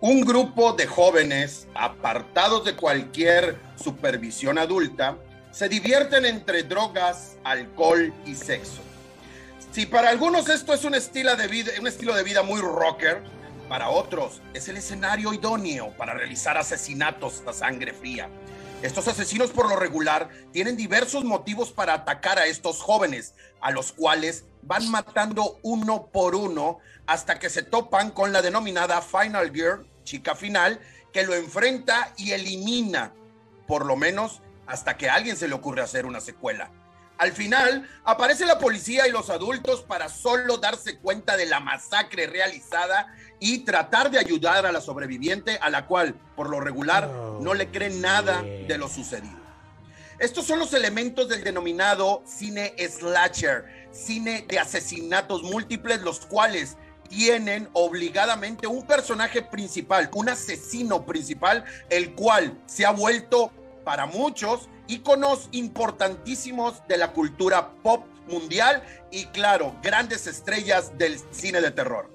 Un grupo de jóvenes apartados de cualquier supervisión adulta se divierten entre drogas, alcohol y sexo. Si para algunos esto es un estilo de vida, muy rocker, para otros es el escenario idóneo para realizar asesinatos a sangre fría. Estos asesinos por lo regular tienen diversos motivos para atacar a estos jóvenes, a los cuales van matando uno por uno hasta que se topan con la denominada Final Girl, chica final, que lo enfrenta y elimina, por lo menos hasta que a alguien se le ocurre hacer una secuela. Al final, aparece la policía y los adultos para solo darse cuenta de la masacre realizada y tratar de ayudar a la sobreviviente, a la cual, por lo regular, no le creen nada de lo sucedido. Estos son los elementos del denominado cine slasher, cine de asesinatos múltiples, los cuales tienen obligadamente un personaje principal, un asesino principal, el cual se ha vuelto para muchos íconos importantísimos de la cultura pop mundial y claro, grandes estrellas del cine de terror.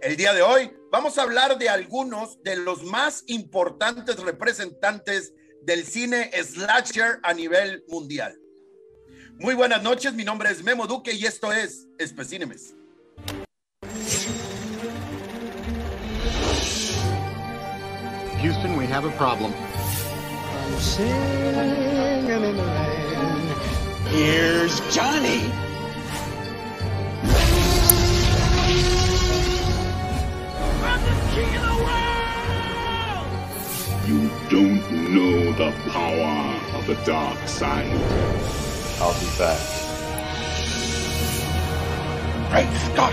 El día de hoy vamos a hablar de algunos de los más importantes representantes del cine slasher a nivel mundial. Muy buenas noches, mi nombre es Memo Duque y esto es Especínemes. Houston, we have a problem. I'm singing in the rain. Here's Johnny. From the king of the world! You don't know the power of the dark side. I'll be back. Great Scott!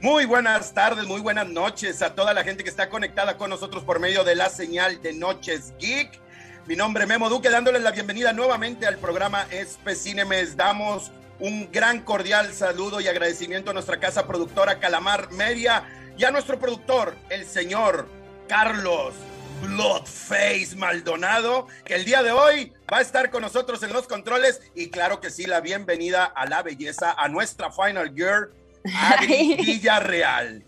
Muy buenas tardes, muy buenas noches a toda la gente que está conectada con nosotros por medio de la señal de Noches Geek. Mi nombre es Memo Duque, dándoles la bienvenida nuevamente al programa Especínemes. Damos un gran cordial saludo y agradecimiento a nuestra casa productora Calamar Media y a nuestro productor, el señor Carlos Bloodface Maldonado, que el día de hoy va a estar con nosotros en los controles y claro que sí, la bienvenida a la belleza, a nuestra Final Girl, Adri Villarreal.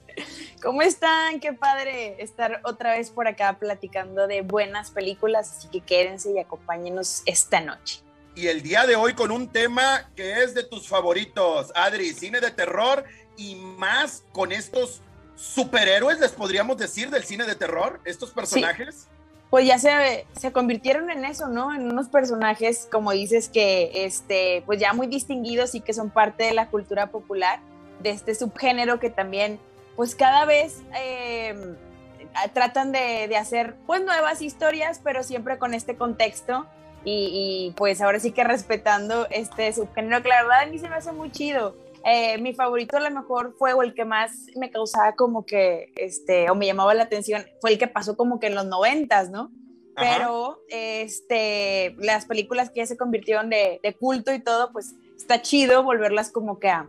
¿Cómo están? Qué padre estar otra vez por acá platicando de buenas películas, así que quédense y acompáñenos esta noche. Y el día de hoy con un tema que es de tus favoritos, Adri, cine de terror y más con estos superhéroes, les podríamos decir, del cine de terror, estos personajes. Pues ya se, se convirtieron en eso, ¿no? En unos personajes, como dices, que este, pues ya muy distinguidos y que son parte de la cultura popular, de este subgénero que también, pues cada vez eh, tratan de, de, hacer, pues nuevas historias, pero siempre con este contexto. Y, y, pues ahora sí que respetando este subgénero, que la verdad a mí se me hace muy chido. Eh, mi favorito a lo mejor fue o el que más me causaba como que, este, o me llamaba la atención, fue el que pasó como que en los noventas, ¿no? Ajá. Pero, este, las películas que ya se convirtieron de, de, culto y todo, pues está chido volverlas como que a,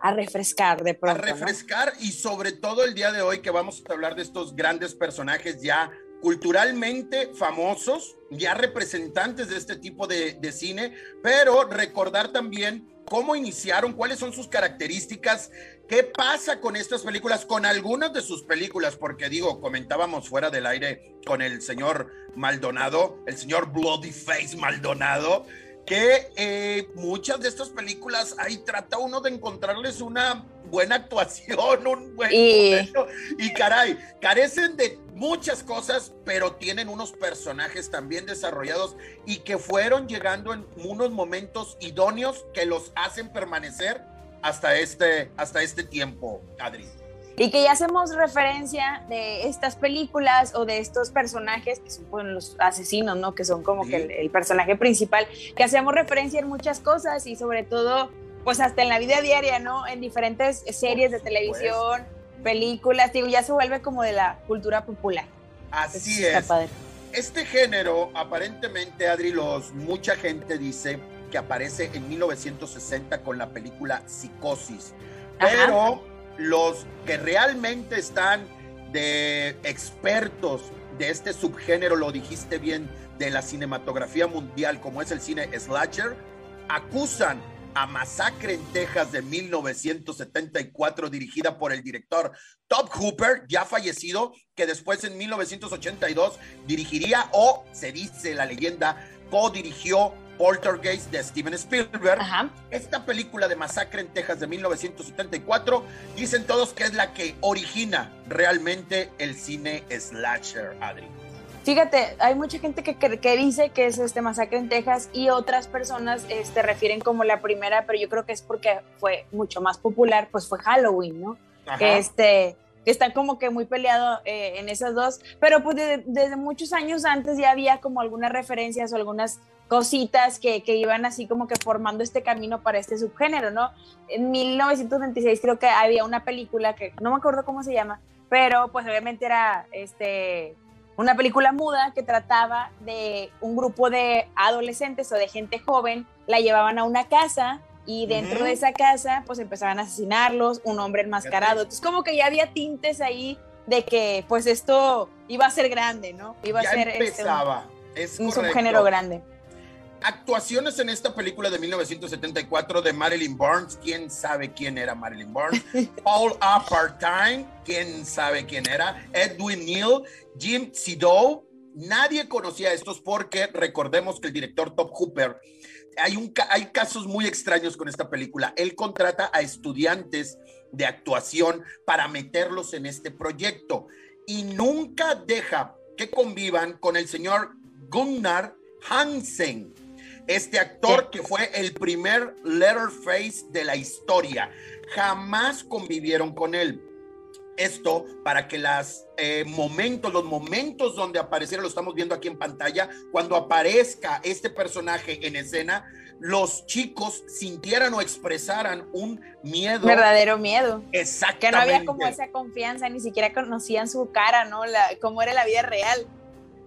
a refrescar de pronto. A refrescar ¿no? y sobre todo el día de hoy que vamos a hablar de estos grandes personajes ya culturalmente famosos, ya representantes de este tipo de, de cine, pero recordar también cómo iniciaron, cuáles son sus características, qué pasa con estas películas, con algunas de sus películas, porque digo, comentábamos fuera del aire con el señor Maldonado, el señor Bloody Face Maldonado, que eh, muchas de estas películas ahí trata uno de encontrarles una buena actuación, un buen y... Modelo, y caray, carecen de muchas cosas, pero tienen unos personajes también desarrollados y que fueron llegando en unos momentos idóneos que los hacen permanecer hasta este, hasta este tiempo, Adri. Y que ya hacemos referencia de estas películas o de estos personajes que son bueno, los asesinos, ¿no? Que son como sí. que el, el personaje principal, que hacemos referencia en muchas cosas y sobre todo pues hasta en la vida diaria, ¿no? En diferentes series de televisión, películas, digo, ya se vuelve como de la cultura popular. Así es. Padre. Este género, aparentemente, Adri, los, mucha gente dice que aparece en 1960 con la película Psicosis, pero los que realmente están de expertos de este subgénero, lo dijiste bien, de la cinematografía mundial, como es el cine slasher, acusan a Masacre en Texas de 1974, dirigida por el director Top Hooper, ya fallecido, que después en 1982 dirigiría o, se dice la leyenda, co-dirigió Poltergeist de Steven Spielberg. Ajá. Esta película de Masacre en Texas de 1974, dicen todos que es la que origina realmente el cine slasher, Adri. Fíjate, hay mucha gente que, que, que dice que es este masacre en Texas y otras personas este, refieren como la primera, pero yo creo que es porque fue mucho más popular, pues fue Halloween, ¿no? Ajá. Que este que está como que muy peleado eh, en esas dos, pero pues de- desde muchos años antes ya había como algunas referencias o algunas cositas que, que iban así como que formando este camino para este subgénero, ¿no? En 1926 creo que había una película que no me acuerdo cómo se llama, pero pues obviamente era este una película muda que trataba de un grupo de adolescentes o de gente joven, la llevaban a una casa y dentro de esa casa pues empezaban a asesinarlos, un hombre enmascarado. Entonces como que ya había tintes ahí de que pues esto iba a ser grande, ¿no? Iba ya a ser este, un- empezaba. es un, subgénero grande. Actuaciones en esta película de 1974 de Marilyn Burns. ¿Quién sabe quién era Marilyn Burns? Paul Apartine. ¿Quién sabe quién era? Edwin Neal. Jim Sidow. Nadie conocía a estos porque recordemos que el director Top Hooper, hay, un, hay casos muy extraños con esta película. Él contrata a estudiantes de actuación para meterlos en este proyecto y nunca deja que convivan con el señor Gunnar Hansen, este actor que fue el primer Letterface de la historia. Jamás convivieron con él. Esto para que las eh, momentos, los momentos donde apareciera, lo estamos viendo aquí en pantalla, cuando aparezca este personaje en escena, los chicos sintieran o expresaran un miedo. Verdadero miedo. Exactamente. Que no había como esa confianza, ni siquiera conocían su cara, ¿no? La, cómo era la vida real.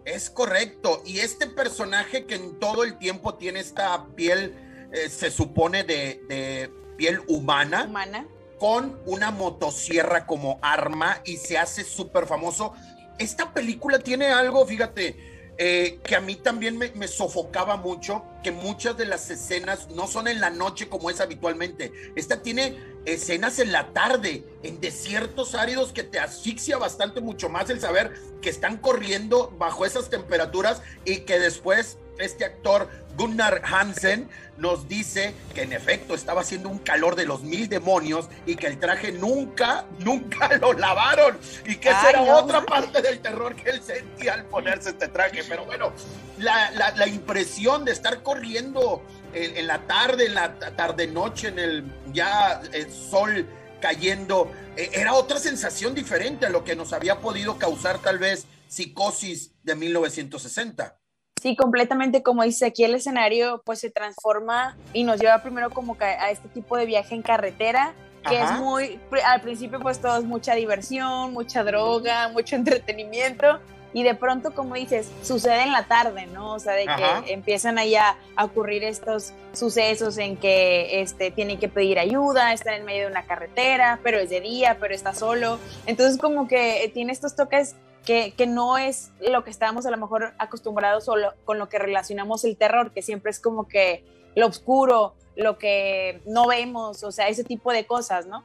Es correcto. Y este personaje que en todo el tiempo tiene esta piel, eh, se supone de, de piel humana, humana. con una motosierra como arma y se hace súper famoso. Esta película tiene algo, fíjate, eh, que a mí también me, me sofocaba mucho, que muchas de las escenas no son en la noche como es habitualmente. Esta tiene escenas en la tarde, en desiertos áridos que te asfixia bastante mucho más el saber que están corriendo bajo esas temperaturas y que después este actor Gunnar Hansen nos dice que en efecto estaba haciendo un calor de los mil demonios y que el traje nunca, nunca lo lavaron y que esa Ay, era no. otra parte del terror que él sentía al ponerse este traje. Pero bueno, la, la- la impresión de estar corriendo en, en la tarde, en la tarde-noche, en el ya el sol cayendo, eh, era otra sensación diferente a lo que nos había podido causar tal vez psicosis de 1960. Sí, completamente, como dice aquí, el escenario pues se transforma y nos lleva primero como a este tipo de viaje en carretera, que Ajá. es muy, al principio pues todo es mucha diversión, mucha droga, mucho entretenimiento, y de pronto, como dices, sucede en la tarde, ¿no? O sea, de que Ajá. empiezan ahí a, a ocurrir estos sucesos en que este, tienen que pedir ayuda, están en medio de una carretera, pero es de día, pero está solo. Entonces, como que eh, tiene estos toques que, no es lo que estábamos a lo mejor acostumbrados o con lo que relacionamos el terror, que siempre es como que lo oscuro, lo que no vemos, o sea, ese tipo de cosas, ¿no?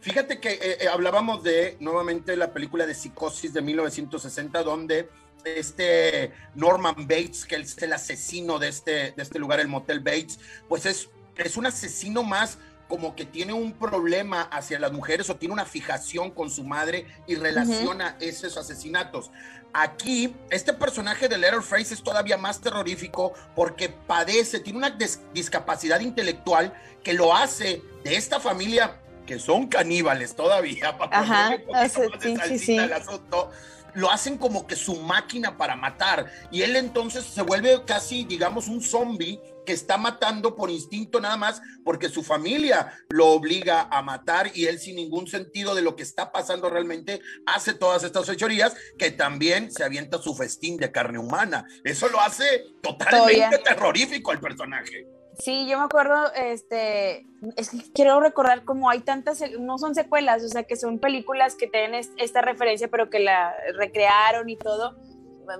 Fíjate que eh, eh, hablábamos de nuevamente la película de Psicosis de 1960, donde este Norman Bates, que es el asesino de este, de este lugar, el Motel Bates, pues es, es un asesino más como que tiene un problema hacia las mujeres o tiene una fijación con su madre y relaciona esos asesinatos. Aquí, este personaje de Letterface es todavía más terrorífico porque padece, tiene una discapacidad intelectual que lo hace de esta familia que son caníbales todavía, para Ajá, ponerle un poquito o sea, más de sí, sí, salsita sí. al asunto, lo hacen como que su máquina para matar. Y él entonces se vuelve casi, digamos, un zombie que está matando por instinto nada más porque su familia lo obliga a matar y él sin ningún sentido de lo que está pasando realmente hace todas estas fechorías que también se avienta su festín de carne humana. Eso lo hace totalmente Todavía. terrorífico al personaje. Sí, yo me acuerdo, este, es que quiero recordar como hay tantas, no son secuelas, o sea, que son películas que tienen esta referencia, pero que la recrearon y todo.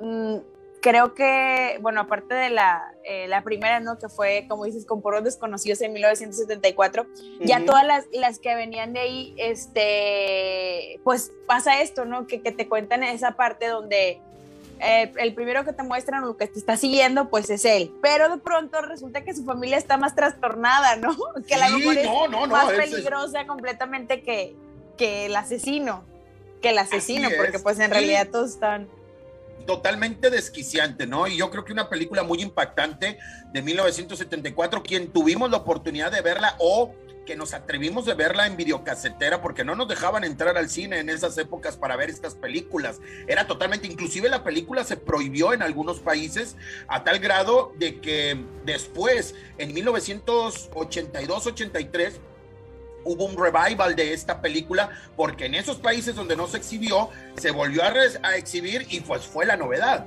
Mm, creo que, bueno, aparte de la, eh, la primera, ¿no? Que fue, como dices, con Poros Desconocidos en 1974, ya todas las, las, que venían de ahí, este, pues pasa esto, ¿no? Que, que te cuentan esa parte donde eh, el primero que te muestran o que te está siguiendo, pues es él. Pero de pronto resulta que su familia está más trastornada, ¿no? Que la es más peligrosa completamente que, que el asesino. Que el asesino, porque pues en realidad todos están totalmente desquiciante, ¿no? Y yo creo que una película muy impactante de 1974, quien tuvimos la oportunidad de verla o que nos atrevimos de verla en videocasetera porque no nos dejaban entrar al cine en esas épocas para ver estas películas. Era totalmente, inclusive la película se prohibió en algunos países a tal grado de que después, en 1982-83, hubo un revival de esta película porque en esos países donde no se exhibió, se volvió a, exhibir y pues fue la novedad.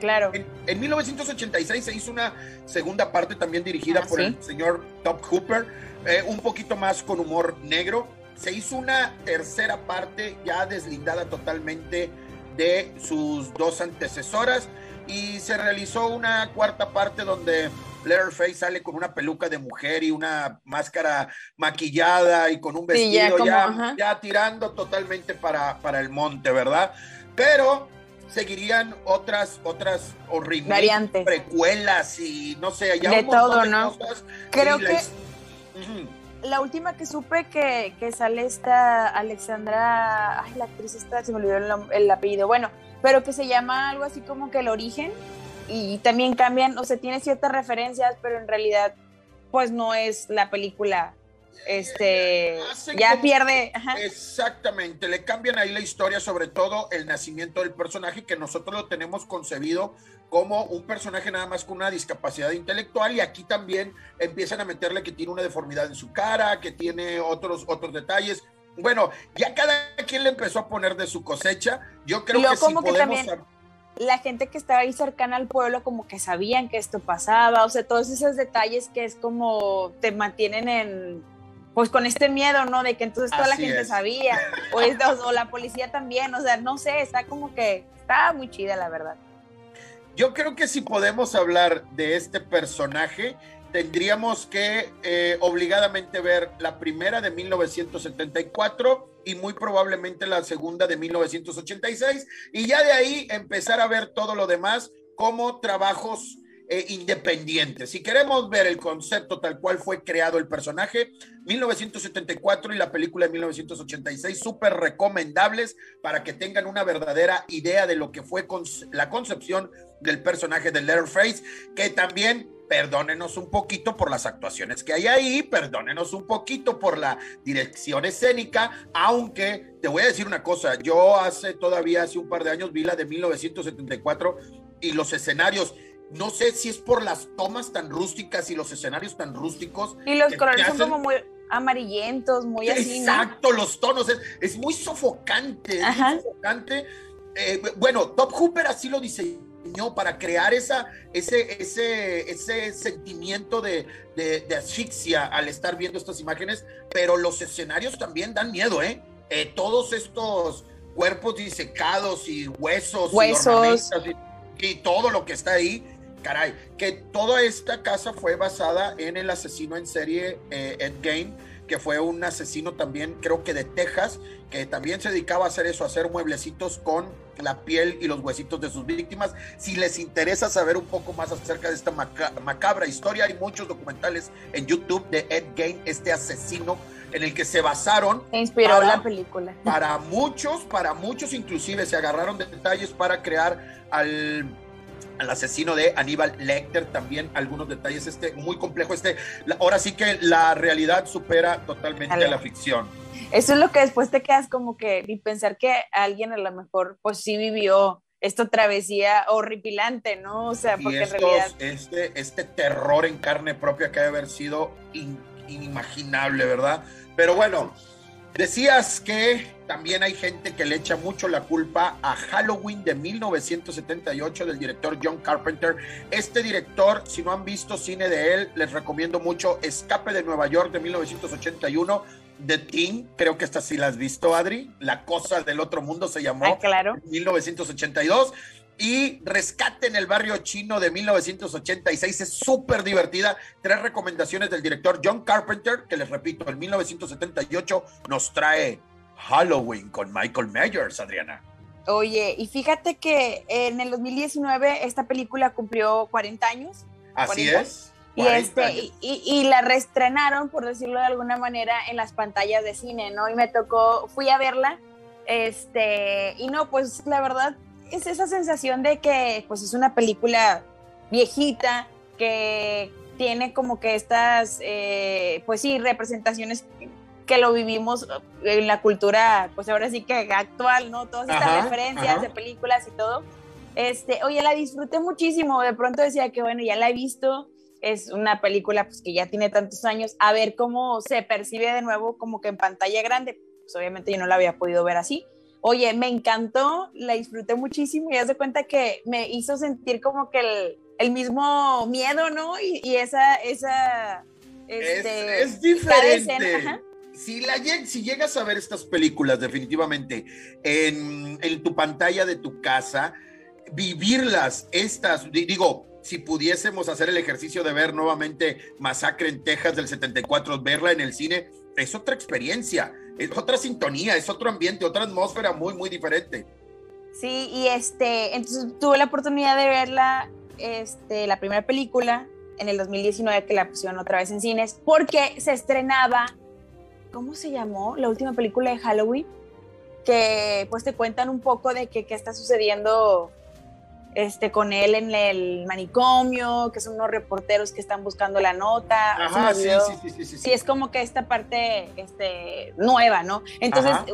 Claro. En, 1986 se hizo una segunda parte también dirigida ah, por el señor Top Hooper, eh, un poquito más con humor negro. Se hizo una tercera parte ya deslindada totalmente de sus dos antecesoras y se realizó una cuarta parte donde Leatherface sale con una peluca de mujer y una máscara maquillada y con un vestido ya, ya, tirando totalmente para, para el monte, ¿verdad? Pero seguirían otras, otras horribles variantes, precuelas y no sé, ya de todo, ¿no? Creo que la, última que supe que, que, sale esta Alexandra, ay, la actriz esta, se me olvidó el, apellido, bueno, pero que se llama algo así como que el origen y también cambian, o sea, tiene ciertas referencias, pero en realidad pues no es la película este ya pierde. Exactamente, le cambian ahí la historia, sobre todo el nacimiento del personaje, que nosotros lo tenemos concebido como un personaje nada más con una discapacidad intelectual y aquí también empiezan a meterle que tiene una deformidad en su cara, que tiene otros, otros detalles. Bueno, ya cada quien le empezó a poner de su cosecha. Yo creo que sí podemos... la gente que estaba ahí cercana al pueblo como que sabían que esto pasaba, o sea, todos esos detalles que es como te mantienen en pues con este miedo, ¿no? De que entonces toda la gente sabía, o, o, la policía también, o sea, no sé, está como que, está muy chida, la verdad. Yo creo que si podemos hablar de este personaje, tendríamos que eh, obligadamente ver la primera de 1974 y muy probablemente la segunda de 1986, y ya de ahí empezar a ver todo lo demás como trabajos eh, independiente. Si queremos ver el concepto tal cual fue creado el personaje, 1974 y la película de 1986, súper recomendables para que tengan una verdadera idea de lo que fue la concepción del personaje de Letterface, que también perdónenos un poquito por las actuaciones que hay ahí, perdónenos un poquito por la dirección escénica, aunque te voy a decir una cosa, yo hace todavía hace un par de años vi la de 1974 y los escenarios no sé si es por las tomas tan rústicas y los escenarios tan rústicos. Y los colores son como muy amarillentos, muy así. Exacto, los tonos. Es, muy sofocante. muy sofocante. Eh, bueno, Top Hooper así lo diseñó para crear esa, ese, ese, ese sentimiento de, de, asfixia al estar viendo estas imágenes, pero los escenarios también dan miedo, ¿eh? eh todos estos cuerpos disecados y huesos, huesos. y todo lo que está ahí caray, que toda esta casa fue basada en el asesino en serie eh, Ed Gein, que fue un asesino también, creo que de Texas, que también se dedicaba a hacer eso, a hacer mueblecitos con la piel y los huesitos de sus víctimas. Si les interesa saber un poco más acerca de esta macabra historia, hay muchos documentales en YouTube de Ed Gein, este asesino en el que se basaron. inspiró la película. Para muchos, para muchos inclusive se agarraron de detalles para crear al al asesino de Aníbal Lecter, también algunos detalles, este muy complejo, este, ahora sí que la realidad supera totalmente a la ficción. Eso es lo que después te quedas como que, y pensar que alguien a lo mejor pues sí vivió esta travesía horripilante, ¿no? O sea, porque en realidad... Este, este terror en carne propia que debe haber sido inimaginable, ¿verdad? Pero bueno, Decías que también hay gente que le echa mucho la culpa a Halloween de 1978 del director John Carpenter. Este director, si no han visto cine de él, les recomiendo mucho Escape de Nueva York de 1981. The Thing, creo que esta sí la has visto, Adri. La cosa del otro mundo se llamó. Ah, claro. 1982 y Rescate en el barrio chino de 1986 es súper divertida. Tres recomendaciones del director John Carpenter, que les repito, en 1978 nos trae Halloween con Michael Myers, Adriana. Oye, y fíjate que en el 2019 esta película cumplió 40 años. Así 40. es. Y, 40 este, años. y, y- y la reestrenaron, por decirlo de alguna manera, en las pantallas de cine, ¿no? Y me tocó, fui a verla, este, y no, pues la verdad es esa sensación de que pues es una película viejita, que tiene como que estas, eh, pues sí, representaciones que lo vivimos en la cultura, pues ahora sí que actual, ¿no? Todas estas Ajá, referencias ajá. de películas y todo. Este, oye, la disfruté muchísimo. De pronto decía que, bueno, ya la he visto. Es una película pues, que ya tiene tantos años. A ver cómo se percibe de nuevo como que en pantalla grande. Pues obviamente yo no la había podido ver así. Oye, me encantó, la disfruté muchísimo y haz de cuenta que me hizo sentir como que el, el mismo miedo, ¿no? Y, y esa, esa, este, es, diferente. Si, la, lleg- si llegas a ver estas películas, definitivamente, en, en tu pantalla de tu casa, vivirlas, estas, di- digo, si pudiésemos hacer el ejercicio de ver nuevamente Masacre en Texas del 74, verla en el cine, es otra experiencia, es otra sintonía, es otro ambiente, otra atmósfera muy, muy diferente. Sí, y este, entonces tuve la oportunidad de verla, este, la primera película en el 2019 que la pusieron otra vez en cines, porque se estrenaba, ¿cómo se llamó? La última película de Halloween, que pues te cuentan un poco de qué está sucediendo este, con él en el manicomio, que son unos reporteros que están buscando la nota. Ajá, sí, sí, sí, sí, es como que esta parte este, nueva, ¿no? Entonces, Ajá.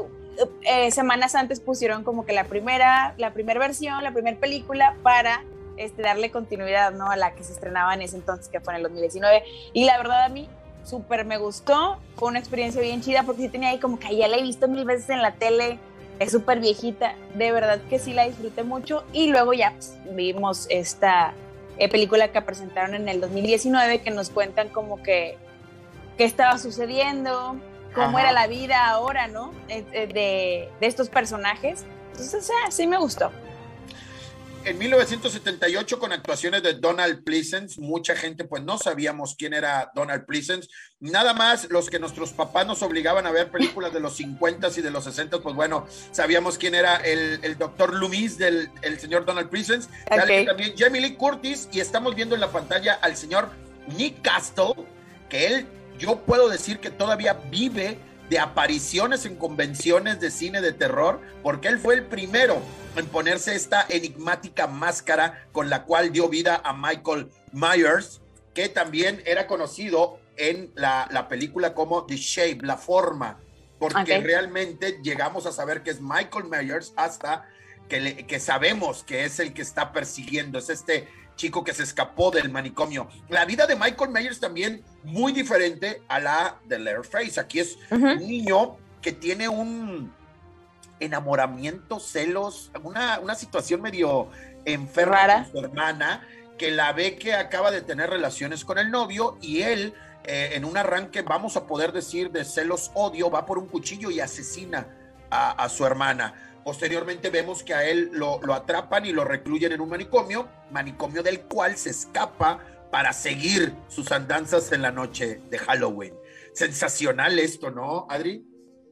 eh, semanas antes pusieron como que la primera, la primera versión, la primera película para este, darle continuidad, ¿no? A la que se estrenaba en ese entonces, que fue en el 2019. Y la verdad a mí súper me gustó, fue una experiencia bien chida porque sí tenía ahí como que ya la he visto mil veces en la tele, es súper viejita, de verdad que sí la disfruté mucho y luego ya pues, vimos esta eh, película que presentaron en el 2019 que nos cuentan como que qué estaba sucediendo, cómo Ajá. era la vida ahora, ¿no? Eh, eh, De, de estos personajes. Entonces, sí me gustó. En 1978, con actuaciones de Donald Pleasence, mucha gente pues no sabíamos quién era Donald Pleasence. Nada más los que nuestros papás nos obligaban a ver películas de los 50 y de los 60, pues bueno, sabíamos quién era el, el doctor Loomis del el señor Donald Pleasence. También Jamie Lee Curtis y estamos viendo en la pantalla al señor Nick Castle, que él, yo puedo decir que todavía vive de apariciones en convenciones de cine de terror, porque él fue el primero en ponerse esta enigmática máscara con la cual dio vida a Michael Myers, que también era conocido en la, la película como The Shape, la forma, porque realmente llegamos a saber que es Michael Myers hasta que, le- que sabemos que es el que está persiguiendo, es este chico que se escapó del manicomio. La vida de Michael Myers también muy diferente a la de Leatherface. Aquí es un niño que tiene un enamoramiento, celos, una, una situación medio enferma Rara. con su hermana, que la ve que acaba de tener relaciones con el novio y él, eh, en un arranque, vamos a poder decir, de celos odio, va por un cuchillo y asesina a, a su hermana. Posteriormente vemos que a él lo, lo atrapan y lo recluyen en un manicomio, manicomio del cual se escapa para seguir sus andanzas en la noche de Halloween. Sensacional esto, ¿no, Adri?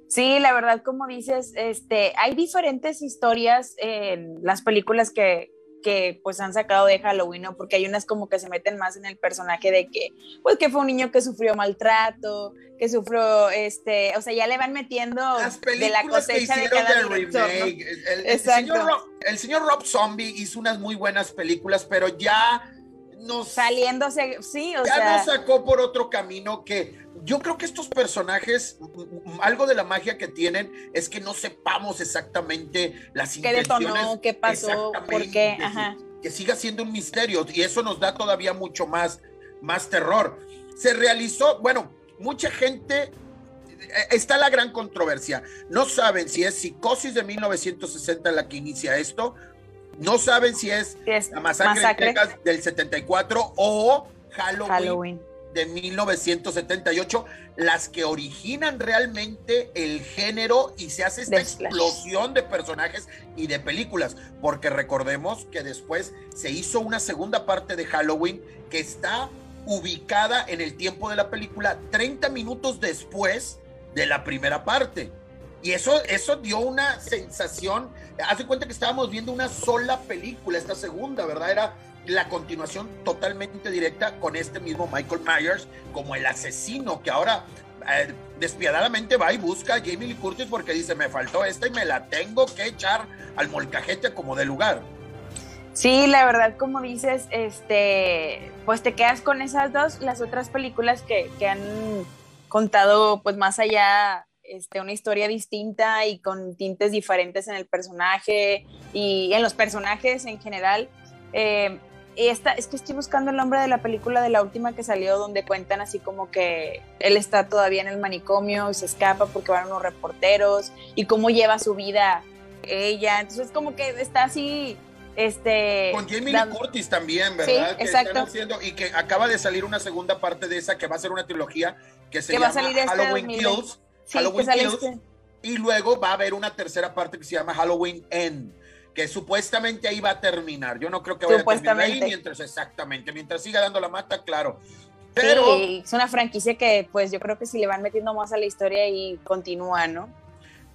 Sí, la verdad, como dices, este, hay diferentes historias en las películas que, que pues han sacado de Halloween, ¿no? Porque hay unas como que se meten más en el personaje de que, pues que fue un niño que sufrió maltrato, que sufrió, este, o sea, ya le van metiendo Las de la películas que cosecha de cada remake. El, el- el Exacto. señor Rob, el señor Rob Zombie hizo unas muy buenas películas, pero ya nos, Saliéndose, sí, o ya sea, nos sacó por otro camino que yo creo que estos personajes, algo de la magia que tienen es que no sepamos exactamente las qué intenciones. detonó, qué pasó, por qué, que- ajá. que siga siendo un misterio y eso nos da todavía mucho más, más terror. Se realizó, bueno, mucha gente está la gran controversia. No saben si es Psicosis de 1960 la que inicia esto, no saben si es, es la masacre, masacre. en Texas del 74 o Halloween, Halloween. De 1978, las que originan realmente el género y se hace esta explosión de personajes y de películas, porque recordemos que después se hizo una segunda parte de Halloween que está ubicada en el tiempo de la película 30 minutos después de la primera parte. Y eso, eso dio una sensación. Hace cuenta que estábamos viendo una sola película, esta segunda, ¿verdad? Era la continuación totalmente directa con este mismo Michael Myers como el asesino que ahora eh, despiadadamente va y busca a Jamie Lee Curtis porque dice, me faltó esta y me la tengo que echar al molcajete como de lugar. Sí, la verdad, como dices, este, pues te quedas con esas dos, las otras películas que, que han contado, pues más allá, este, una historia distinta y con tintes diferentes en el personaje y en los personajes en general. Eh, esta, es que estoy buscando el nombre de la película de la última que salió, donde cuentan así como que él está todavía en el manicomio y se escapa porque van unos reporteros y cómo lleva su vida ella. Entonces, como que está así este Con Jamie Lee Curtis también, ¿verdad? Sí, que exacto. están haciendo y que acaba de salir una segunda parte de esa que va a ser una trilogía que se Que va a llama salir este Halloween 2020. Kills. sí, Halloween Kills. este- Y luego va a haber una tercera parte que se llama Halloween End, que supuestamente ahí va a terminar. Yo no creo que vaya a terminar ahí mientras, exactamente, mientras siga dando la mata, claro. Pero Sí, es una franquicia que pues yo creo que si le van metiendo más a la historia y continúa, ¿no?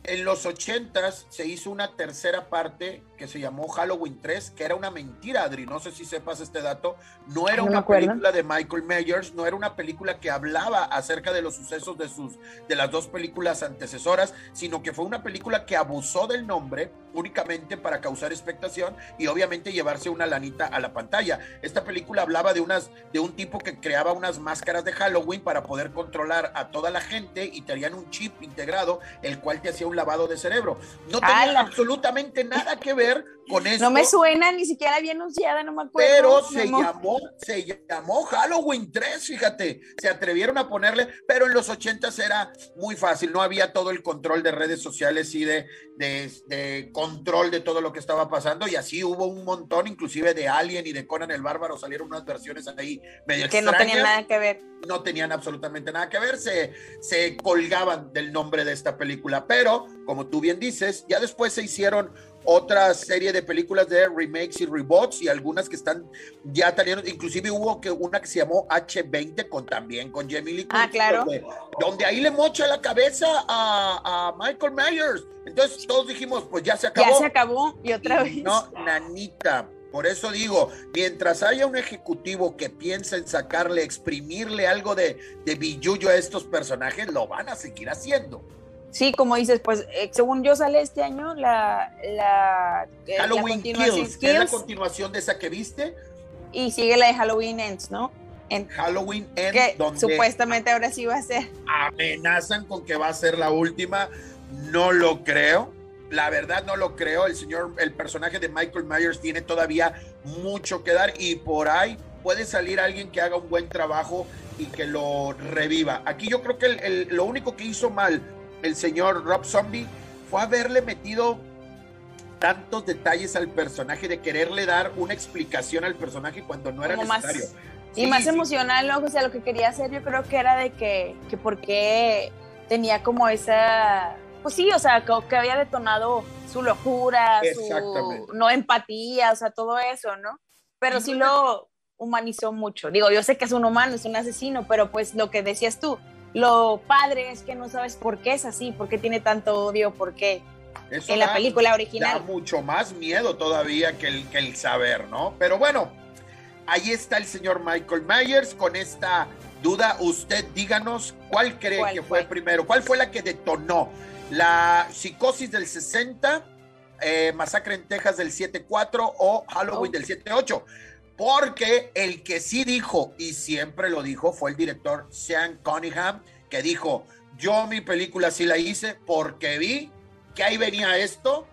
en los ochentas se hizo una tercera parte que se llamó Halloween 3, que era una mentira, Adri. No sé si sepas este dato. No era No una película de Michael Myers, no era una película que hablaba acerca de los sucesos de sus de las dos películas antecesoras, sino que fue una película que abusó del nombre únicamente para causar expectación y obviamente llevarse una lanita a la pantalla. Esta película hablaba de unas de un tipo que creaba unas máscaras de Halloween para poder controlar a toda la gente y tenían un chip integrado el cual te hacía un lavado de cerebro. No tenía absolutamente nada que ver con eso. No me suena, ni siquiera bien anunciada, no me acuerdo. Pero se llamó, se llamó Halloween 3, fíjate, se atrevieron a ponerle, pero en los 80 era muy fácil, no había todo el control de redes sociales y de, de, de control de todo lo que estaba pasando, y así hubo un montón, inclusive de Alien y de Conan el Bárbaro, salieron unas versiones ahí medio que no tenían nada que ver. no tenían absolutamente nada que ver, se, se colgaban del nombre de esta película, pero como tú bien dices, ya después se hicieron otra serie de películas de remakes y reboots y algunas que están ya teniendo, inclusive hubo que una que se llamó H20 con también con Jamie Lee Ah, Curtis, claro. donde, donde ahí le mocha la cabeza a, a Michael Myers. Entonces todos dijimos, pues ya se acabó. Ya se acabó y otra Y vez. No, nanita. Por eso digo, mientras haya un ejecutivo que piensa en sacarle, exprimirle algo de, de billullo a estos personajes, lo van a seguir haciendo. Sí, como dices, pues eh, según yo sale este año la, la, eh, la Halloween continuación Kills, que es la Kills, continuación de esa que viste, y sigue la de Halloween Ends, ¿no? En, Halloween End, que donde supuestamente ahora sí va a ser. amenazan con que va a ser la última. No lo creo. La verdad no lo creo. El señor, el personaje de Michael Myers tiene todavía mucho que dar y por ahí puede salir alguien que haga un buen trabajo y que lo reviva. Aquí yo creo que el- el- lo único que hizo mal el señor Rob Zombie fue haberle metido tantos detalles al personaje de quererle dar una explicación al personaje cuando no era Como más- necesario. Y más sí. emocional, ¿no? O sea, lo que quería hacer yo creo que era de que, que por qué tenía como esa, pues sí, o sea, que, que había detonado su locura, su no empatía, o sea, todo eso, ¿no? Pero sí lo humanizó mucho. Digo, yo sé que es un humano, es un asesino, pero pues lo que decías tú, lo padre es que no sabes por qué es así, por qué tiene tanto odio, por qué Eso en la da- película da original. mucho más miedo todavía que el, que el saber, ¿no? Pero bueno, ahí está el señor Michael Myers con esta duda. Usted díganos cuál cree ¿Cuál que fue, fue? primero, cuál fue la que detonó la psicosis del 60, eh, masacre en Texas del 7-4 o Halloween Oh. del 7-8. Porque el que sí dijo, y siempre lo dijo, fue el director Sean Cunningham, que dijo, yo mi película sí la hice porque vi que ahí venía esto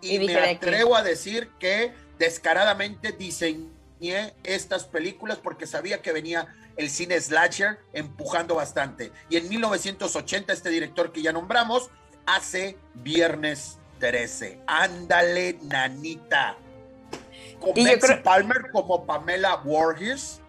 y, Y me atrevo a decir que descaradamente estas películas porque sabía que venía el cine slasher empujando bastante. Y en 1980 este director que ya nombramos hace Viernes 13. Ándale, nanita. Con Betsy Palmer como Pamela Voorhees,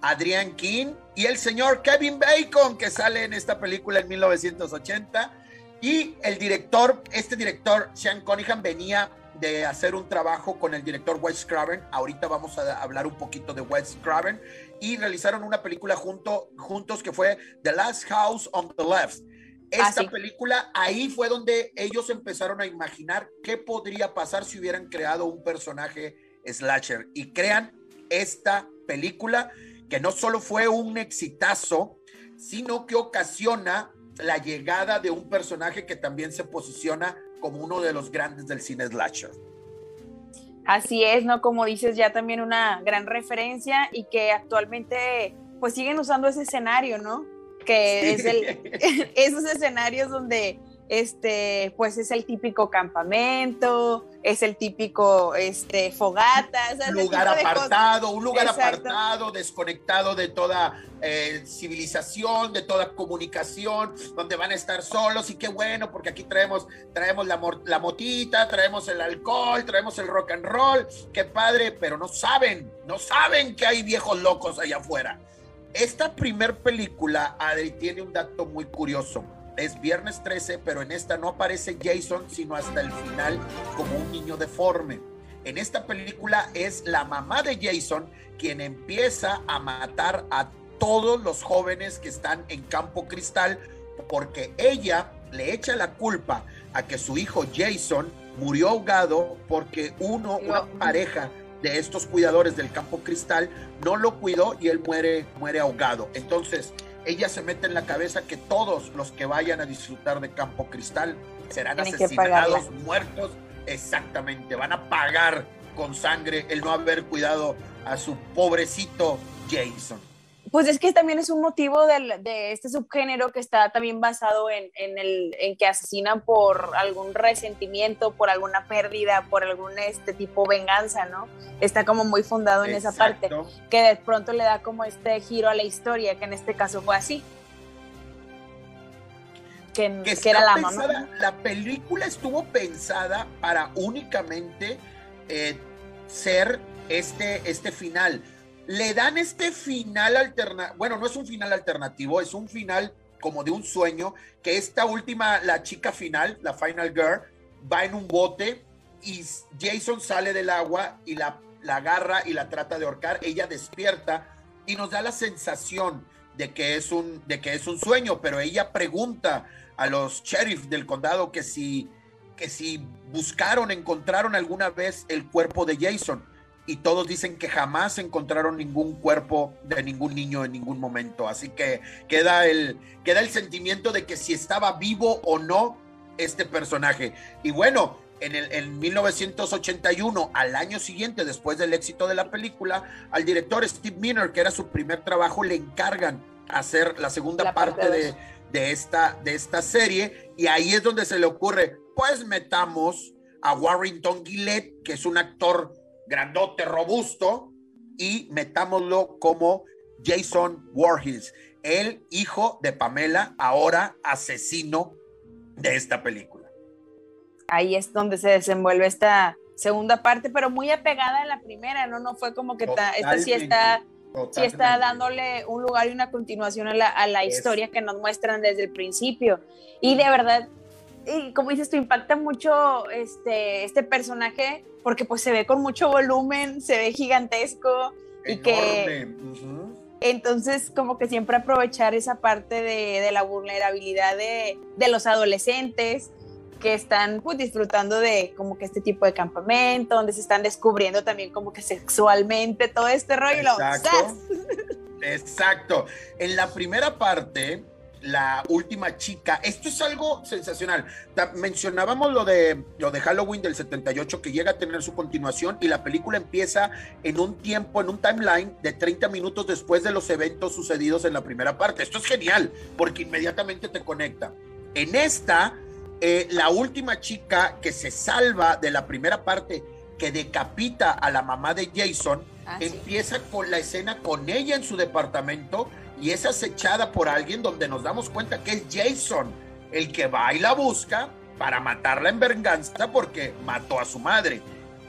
Adrian King y el señor Kevin Bacon que sale en esta película en 1980. Y el director, este director, Sean Cunningham, venía de hacer un trabajo con el director Wes Craven. Ahorita vamos a hablar un poquito de Wes Craven. Y realizaron una película junto, juntos que fue The Last House on the Left. Esta ah, película, ahí fue donde ellos empezaron a imaginar qué podría pasar si hubieran creado un personaje slasher. Y crean esta película que no solo fue un exitazo, sino que ocasiona la llegada de un personaje que también se posiciona como uno de los grandes del cine slasher. Así es, ¿no? Como dices, ya también una gran referencia y que actualmente pues siguen usando ese escenario, ¿no? Que es el, esos escenarios donde este, pues es el típico campamento, es el típico este, fogata. Un lugar apartado, un lugar apartado, desconectado de toda eh, civilización, de toda comunicación, donde van a estar solos y qué bueno, porque aquí traemos, traemos la, la motita, traemos el alcohol, traemos el rock and roll, qué padre, pero no saben, no saben que hay viejos locos allá afuera. Esta primer película, Adri, tiene un dato muy curioso es viernes 13, pero en esta no aparece Jason, sino hasta el final como un niño deforme. En esta película es la mamá de Jason quien empieza a matar a todos los jóvenes que están en Campo Cristal porque ella le echa la culpa a que su hijo Jason murió ahogado porque uno, una pareja de estos cuidadores del Campo Cristal no lo cuidó y él muere, muere ahogado. Entonces, ella se mete en la cabeza que todos los que vayan a disfrutar de Campo Cristal serán asesinados, muertos. Exactamente, van a pagar con sangre el no haber cuidado a su pobrecito Jason. Pues es que también es un motivo de este subgénero que está también basado en, el, en que asesinan por algún resentimiento, por alguna pérdida, por algún este tipo venganza, ¿no? Está como muy fundado en esa parte, que de pronto le da como este giro a la historia, que en este caso fue así. Que, era la mamá. La película estuvo pensada para únicamente eh, ser este, este final le dan este final alternativo, bueno, no es un final alternativo, es un final como de un sueño, que esta última, la chica final, la final girl, va en un bote y Jason sale del agua y la, la agarra y la trata de ahorcar, ella despierta y nos da la sensación de que es un, de que es un sueño, pero ella pregunta a los sheriff del condado que si, que si buscaron, encontraron alguna vez el cuerpo de Jason y todos dicen que jamás encontraron ningún cuerpo de ningún niño en ningún momento. Así que queda el, queda el sentimiento de que si estaba vivo o no este personaje. Y bueno, en, el, en 1981, al año siguiente, después del éxito de la película, al director Steve Miner, que era su primer trabajo, le encargan hacer la segunda parte, de, de, esta, de esta serie. Y ahí es donde se le ocurre, pues metamos a Warrington Gillette, que es un actor grandote, robusto, y metámoslo como Jason Voorhees, el hijo de Pamela, ahora asesino de esta película. Ahí es donde se desenvuelve esta segunda parte, pero muy apegada a la primera, ¿no? No fue como que esta sí está, sí está dándole un lugar y una continuación a la, a la historia que nos muestran desde el principio. Y de verdad, y como dices, tú impacta mucho este, este personaje porque pues se ve con mucho volumen, se ve gigantesco y que entonces como que siempre aprovechar esa parte de, la vulnerabilidad de, los adolescentes que están pues disfrutando de como que este tipo de campamento, donde se están descubriendo también como que sexualmente todo este rollo. Exacto. Exacto. En la primera parte, la última chica. Esto es algo sensacional. mencionábamos lo de, lo de Halloween del 78 que llega a tener su continuación y la película empieza en un tiempo, en un timeline de 30 minutos después de los eventos sucedidos en la primera parte. Esto es genial porque inmediatamente te conecta. En esta, eh, la última chica que se salva de la primera parte, que decapita a la mamá de Jason, Ah, sí. empieza con la escena con ella en su departamento y es acechada por alguien donde nos damos cuenta que es Jason el que va y la busca para matarla en venganza porque mató a su madre.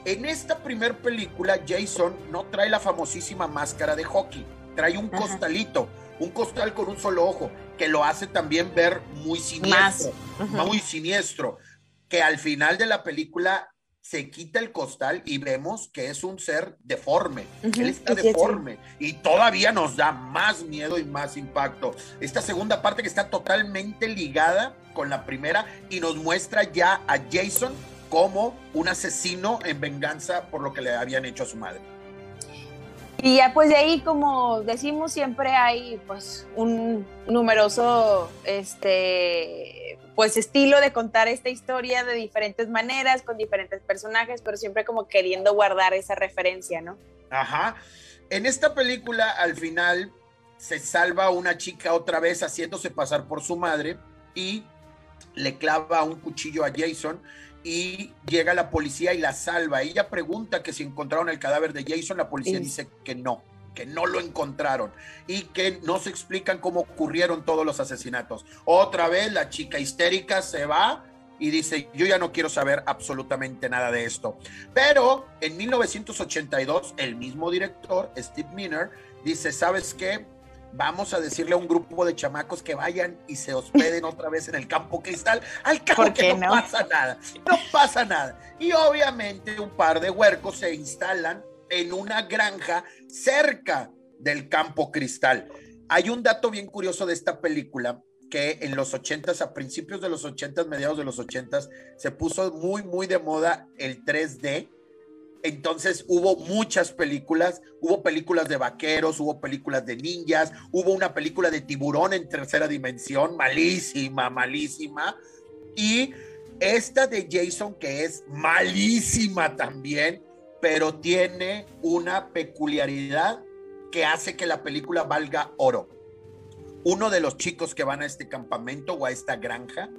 En esta primer película, Jason no trae la famosísima máscara de hockey, trae un Ajá. costalito, un costal con un solo ojo, que lo hace también ver muy siniestro, muy siniestro, que al final de la película se quita el costal y vemos que es un ser deforme. Él está sí, sí, sí. deforme y todavía nos da más miedo y más impacto. Esta segunda parte que está totalmente ligada con la primera y nos muestra ya a Jason como un asesino en venganza por lo que le habían hecho a su madre. Y ya pues de ahí, como decimos, siempre hay pues un numeroso este pues estilo de contar esta historia de diferentes maneras, con diferentes personajes, pero siempre como queriendo guardar esa referencia, ¿no? Ajá. En esta película, al final, se salva una chica otra vez haciéndose pasar por su madre y le clava un cuchillo a Jason y llega la policía y la salva. Ella pregunta que si encontraron el cadáver de Jason, la policía Sí. dice que no, que no lo encontraron y que no se explican cómo ocurrieron todos los asesinatos. Otra vez la chica histérica se va y dice, yo ya no quiero saber absolutamente nada de esto. Pero en 1982, el mismo director, Steve Miner, dice, ¿sabes qué? Vamos a decirle a un grupo de chamacos que vayan y se hospeden otra vez en el campo cristal. Al cabo ¿Por que no? pasa nada. No pasa nada. Y obviamente un par de huercos se instalan en una granja cerca del campo cristal. Hay un dato bien curioso de esta película que en los 80s, a principios de los 80s, mediados de los 80s, se puso muy, muy de moda el 3D. Entonces hubo muchas películas, hubo películas de vaqueros, hubo películas de ninjas, hubo una película de tiburón en tercera dimensión, malísima, malísima. Y esta de Jason, que es malísima también, pero tiene una peculiaridad que hace que la película valga oro. Uno de los chicos que van a este campamento o a esta granja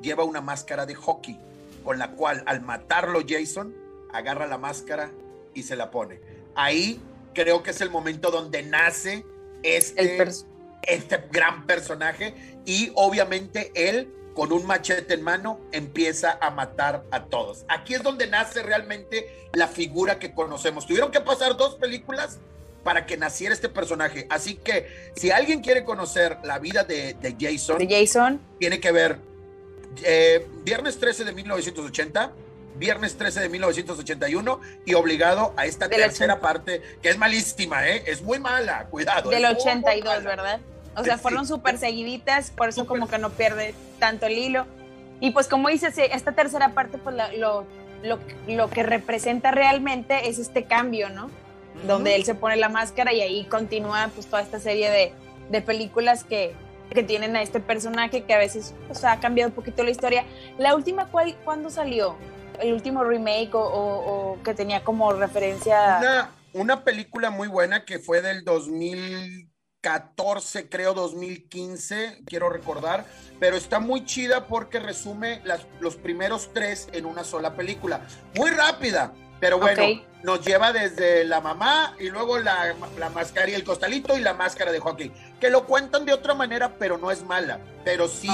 lleva una máscara de hockey, con la cual al matarlo Jason, agarra la máscara y se la pone. Ahí creo que es el momento donde nace este, este gran personaje y obviamente él con un machete en mano empieza a matar a todos. Aquí es donde nace realmente la figura que conocemos. Tuvieron que pasar dos películas para que naciera este personaje. Así que si alguien quiere conocer la vida de, de Jason, de Jason. tiene que ver eh, Viernes 13 de 1980, Viernes 13 de 1981 y obligado a esta Del tercera 80. parte, que es malísima, ¿eh? Es muy mala, cuidado. Del es muy, muy 82, mala. ¿verdad? O sea, fueron súper seguiditas, por eso como que no pierde tanto el hilo. Y pues como dices, esta tercera parte, pues lo, lo, lo que representa realmente es este cambio, ¿no? Donde él se pone la máscara y ahí continúa pues toda esta serie de, de películas que, que tienen a este personaje que a veces pues, ha cambiado un poquito la historia. La última, ¿cuál, ¿cuándo salió? El último remake o, o- o que tenía como referencia... Una, una película muy buena que fue del 2014, creo 2015, quiero recordar, pero está muy chida porque resume las- los primeros tres en una sola película. Muy rápida, pero bueno, nos lleva desde la mamá y luego la, la máscara y el costalito y la máscara de hockey, que lo cuentan de otra manera, pero no es mala, pero sí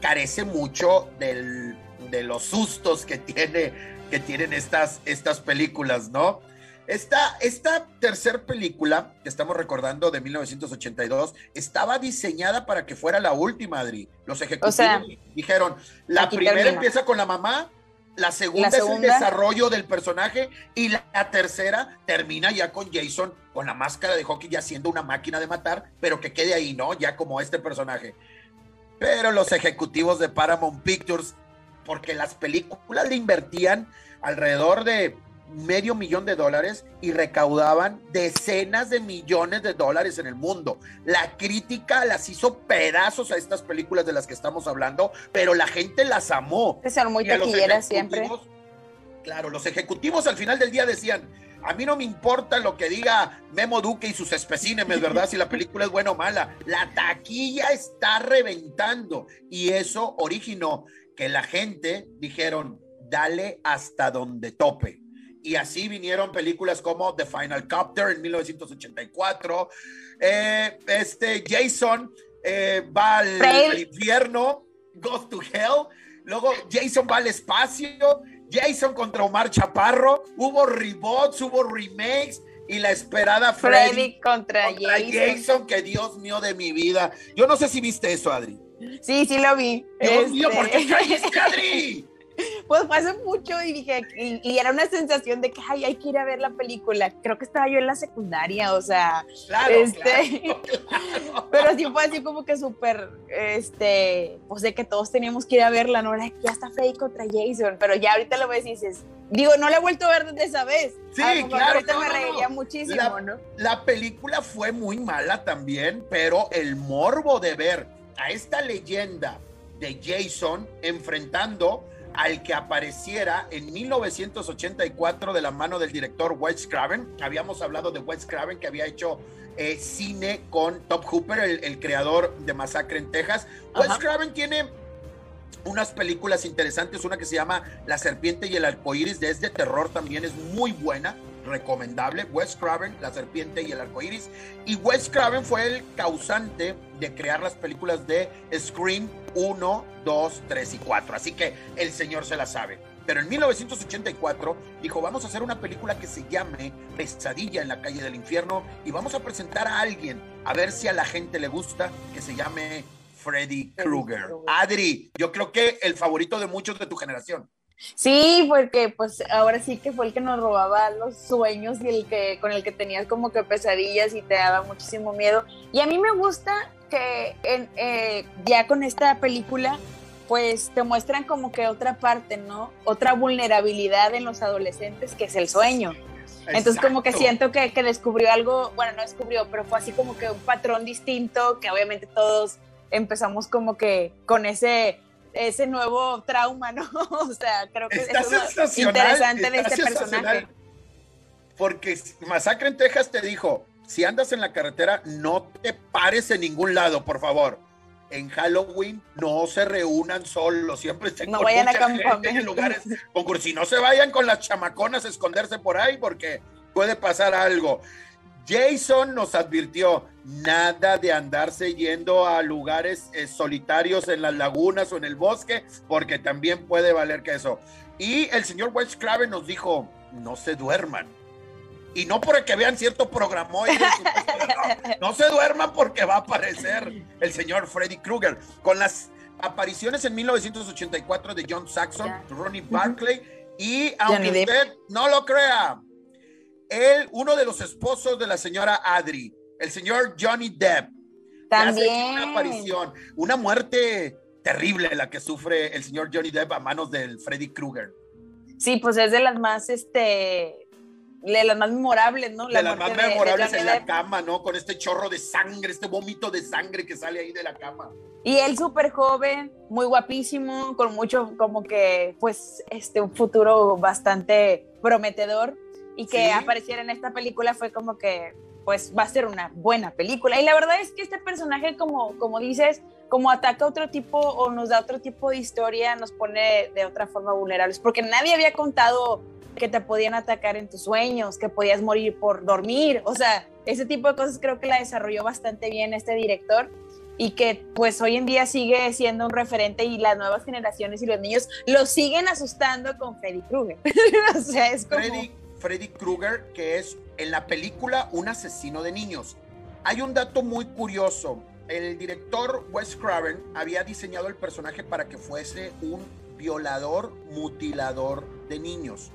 carece mucho del, de los sustos que, tiene, que tienen estas, estas películas, ¿no? Esta, esta tercera película que estamos recordando de 1982 estaba diseñada para que fuera la última, Adri. Los ejecutivos sea, dijeron, la primera termina. empieza con la mamá, la segunda, La es el desarrollo del personaje y la, la tercera termina ya con Jason con la máscara de hockey ya siendo una máquina de matar, pero que quede ahí, ¿no? Ya como este personaje. Pero los ejecutivos de Paramount Pictures, porque las películas le invertían alrededor de medio millón de dólares y recaudaban decenas de millones de dólares en el mundo. La crítica las hizo pedazos a estas películas de las que estamos hablando, pero la gente las amó. Que son muy taquilleras siempre. Claro, los ejecutivos al final del día decían, a mí no me importa lo que diga Memo Duque y sus especímenes, ¿verdad? Si la película es buena o mala. La taquilla está reventando y eso originó que la gente dijeron, dale hasta donde tope. Y así vinieron películas como The Final Copter en 1984. Eh, este Jason eh, va al, al infierno, goes to hell. Luego Jason va al espacio. Jason contra Omar Chaparro. Hubo reboots, hubo remakes y la esperada Freddy, Freddy contra, contra Jason. Jason, que Dios mío de mi vida. Yo no sé si viste eso, Adri. Sí, sí lo vi. Dios mío, Este, ¿por qué caíste, Adri? Pues fue hace mucho y dije, y, y era una sensación de que, ay, hay que ir a ver la película. Creo que estaba yo en la secundaria, o sea, Claro, este, claro, claro. pero sí fue así como que súper, este, pues de que todos teníamos que ir a verla, ¿no? Era ya está Freddy contra Jason, pero ya ahorita lo ves y dices, digo, no la he vuelto a ver desde esa vez. Sí, A lo mejor claro, Ahorita no, me no. reiría muchísimo, La- ¿no? La película fue muy mala también, pero el morbo de ver a esta leyenda de Jason enfrentando al que apareciera en 1984 de la mano del director Wes Craven. Habíamos hablado de Wes Craven que había hecho eh, cine con Top Hooper, el, el creador de Masacre en Texas. Wes. Craven tiene unas películas interesantes, una que se llama La serpiente y el arcoíris, de es de terror también, es muy buena, recomendable. Wes Craven, La serpiente y el arcoíris. Y Wes Craven fue el causante de crear las películas de Scream 1, 2, 3 y 4. Así que el señor se la sabe. Pero en 1984 dijo, vamos a hacer una película que se llame Pesadilla en la calle del infierno y vamos a presentar a alguien, a ver si a la gente le gusta, que se llame Freddy Krueger. Krueger. Adri, yo creo que el favorito de muchos de tu generación. Sí, porque pues ahora sí que fue el que nos robaba los sueños y el que con el que tenías como que pesadillas y te daba muchísimo miedo. Y a mí me gusta que en, eh, ya con esta película pues te muestran como que otra parte, ¿no? Otra vulnerabilidad en los adolescentes que es el sueño. Entonces como que siento que, que descubrió algo, bueno, no descubrió, pero fue así como que un patrón distinto que obviamente todos empezamos como que con ese ese nuevo trauma, ¿no? O sea, creo que Está es interesante de este personaje. Porque Masacre en Texas te dijo, si andas en la carretera, no te pares en ningún lado, por favor. En Halloween no se reúnan solos, siempre estén No con vayan a mucha gente en lugares concursos. Si no se vayan con las chamaconas a esconderse por ahí porque puede pasar algo. Jason nos advirtió nada de andarse yendo a lugares eh, solitarios en las lagunas o en el bosque, porque también puede valer que eso. Y el señor Wes Craven nos dijo, no se duerman. Y no porque vean cierto programoide, no, no se duerman porque va a aparecer el señor Freddy Krueger. Con las apariciones en 1984 de John Saxon. Ronnie Barclay y, aunque usted no lo crea, él, uno de los esposos de la señora Adri, el señor Johnny Depp, hace También. una aparición, una muerte terrible la que sufre el señor Johnny Depp a manos del Freddy Krueger. Sí, pues es de las más, este, de las más memorables, ¿no? de las más de- de memorables Johnny en la cama, ¿no? Con este chorro de sangre, este vómito de sangre que sale ahí de la cama. Y él súper joven, muy guapísimo, con mucho como que, pues, este, un futuro bastante prometedor. Y que Sí. apareciera en esta película fue como que, pues, va a ser una buena película. Y la verdad es que este personaje, como, como dices, como ataca otro tipo o nos da otro tipo de historia, nos pone de otra forma vulnerables. Porque nadie había contado que te podían atacar en tus sueños, que podías morir por dormir. O sea, ese tipo de cosas creo que la desarrolló bastante bien este director y que pues hoy en día sigue siendo un referente y las nuevas generaciones y los niños lo siguen asustando con Freddy Krueger. o sea, es como... Freddy, Freddy Krueger, que es en la película un asesino de niños. Hay un dato muy curioso. El director Wes Craven había diseñado el personaje para que fuese un violador, mutilador de niños.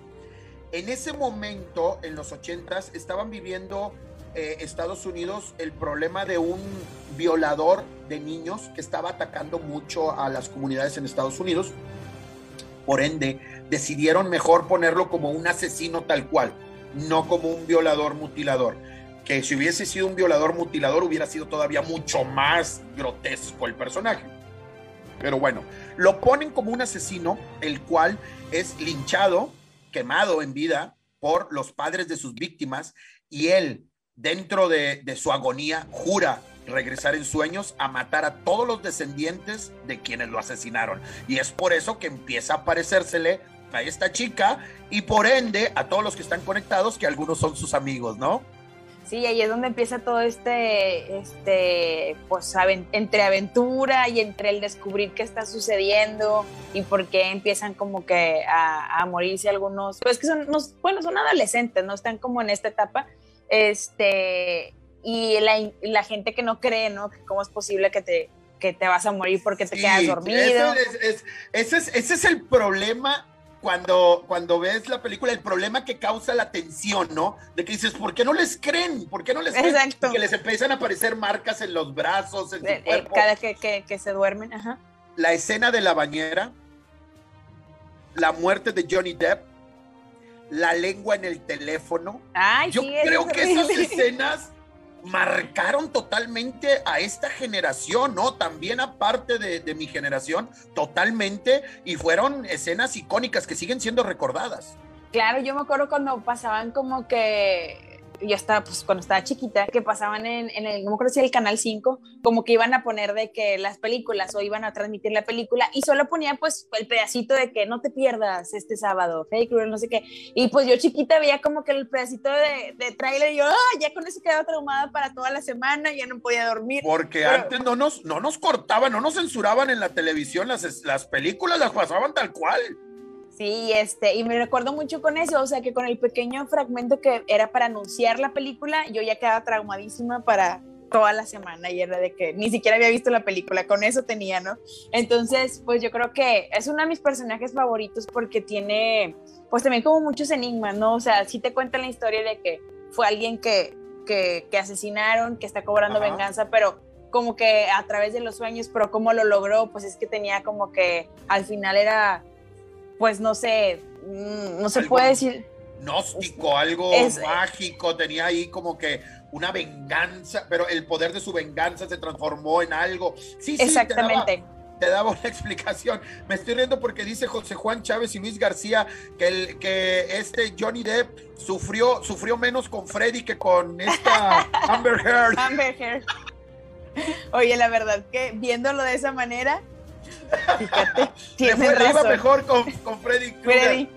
En ese momento, en los 80s, estaban viviendo eh, Estados Unidos el problema de un violador de niños que estaba atacando mucho a las comunidades en Estados Unidos. Por ende, decidieron mejor ponerlo como un asesino tal cual, no como un violador mutilador. Que si hubiese sido un violador mutilador hubiera sido todavía mucho más grotesco el personaje. Pero bueno, lo ponen como un asesino, el cual es linchado, quemado en vida por los padres de sus víctimas y él, dentro de, de su agonía, jura regresar en sueños a matar a todos los descendientes de quienes lo asesinaron. Y es por eso que empieza a aparecérsele a esta chica y por ende a todos los que están conectados, que algunos son sus amigos, ¿no? Sí, ahí es donde empieza todo este, este, pues, entre aventura y entre el descubrir qué está sucediendo y por qué empiezan como que a, morirse algunos, pues que son, bueno, son adolescentes, ¿no? Están como en esta etapa, este, y la, la gente que no cree, ¿no? Que cómo es posible que te, que te vas a morir porque te quedas dormido. Ese es, ese es, el problema cuando, cuando ves la película, el problema que causa la tensión, ¿no? De que dices, ¿por qué no les creen? ¿Por qué no les creen? Exacto. Que les empiezan a aparecer marcas en los brazos, en su eh, cuerpo. Cada que, que, que, se duermen, ajá. La escena de la bañera, la muerte de Johnny Depp, la lengua en el teléfono. Ay, Yo creo que esas escenas marcaron totalmente a esta generación, ¿no? También aparte de, de, mi generación, totalmente, y fueron escenas icónicas que siguen siendo recordadas. Claro, yo me acuerdo cuando pasaban como que ya estaba, pues cuando estaba chiquita, que pasaban en, el, no me acuerdo si el Canal 5, como que iban a poner de que las películas o iban a transmitir la película y solo ponían pues el pedacito de que no te pierdas este sábado, Freddy Krueger, no sé qué. Y pues yo chiquita veía como que el pedacito de, de tráiler y yo, ah, ya con eso quedaba traumada para toda la semana, ya no podía dormir. Porque antes no nos, no nos cortaban, no nos censuraban en la televisión, las, las películas las pasaban tal cual. Sí, este, y me recuerdo mucho con eso, o sea, que con el pequeño fragmento que era para anunciar la película, yo ya quedaba traumadísima para toda la semana y era de que ni siquiera había visto la película, con eso tenía, ¿no? Entonces, pues yo creo que es uno de mis personajes favoritos porque tiene, pues también como muchos enigmas, ¿no? O sea, sí te cuentan la historia de que fue alguien que, que, que asesinaron, que está cobrando venganza, pero como que a través de los sueños, pero cómo lo logró, pues es que tenía como que al final era pues no sé, mm, no se puede decir. Gnóstico, algo mágico, tenía ahí como que una venganza, pero el poder de su venganza se transformó en algo. Sí, sí, exactamente. Te daba, una explicación. Me estoy riendo porque dice José Juan Chávez y Luis García que, el, que este Johnny Depp sufrió, sufrió menos con Freddy que con esta Amber Heard. Amber Heard. Oye, la verdad que viéndolo de esa manera, Fíjate, tiene razón. mejor con, con Freddy Freddy.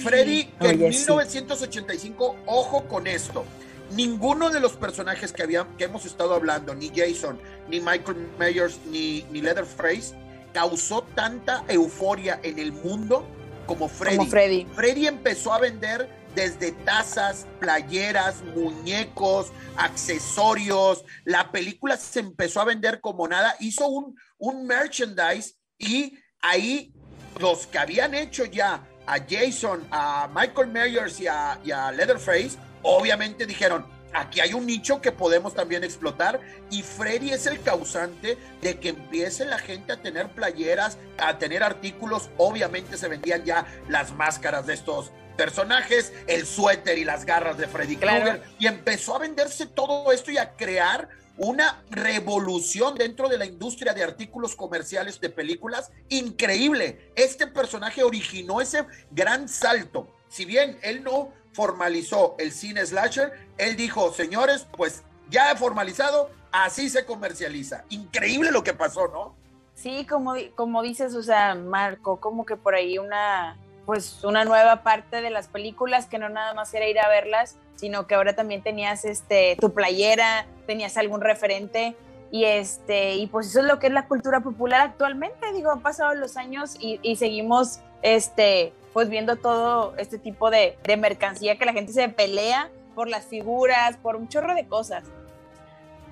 Freddy, que en 1985, ojo con esto, ninguno de los personajes que, había, que hemos estado hablando, ni Jason, ni Michael Myers, ni, ni Leatherface, causó tanta euforia en el mundo como Freddy. Como Freddy. Freddy empezó a vender desde tazas, playeras, muñecos, accesorios. La película se empezó a vender como nada. Hizo un, un merchandise y ahí los que habían hecho ya a Jason, a Michael Myers y a, Leatherface, obviamente dijeron, aquí hay un nicho que podemos también explotar. Y Freddy es el causante de que empiece la gente a tener playeras, a tener artículos, obviamente se vendían ya las máscaras de estos personajes, el suéter y las garras de Freddy Krueger. Y empezó a venderse todo esto y a crear una revolución dentro de la industria de artículos comerciales de películas increíble. Este personaje originó ese gran salto. Si bien él no formalizó el cine slasher, él dijo, señores, pues ya he formalizado, así se comercializa. Increíble lo que pasó, ¿no? Sí, como, como dices, o sea, Marco, como que por ahí una, pues una nueva parte de las películas que no nada más era ir a verlas, sino que ahora también tenías este tu playera, tenías algún referente y este y pues eso es lo que es la cultura popular actualmente. Digo han pasado los años y, seguimos este pues viendo todo este tipo de, de, mercancía que la gente se pelea por las figuras por un chorro de cosas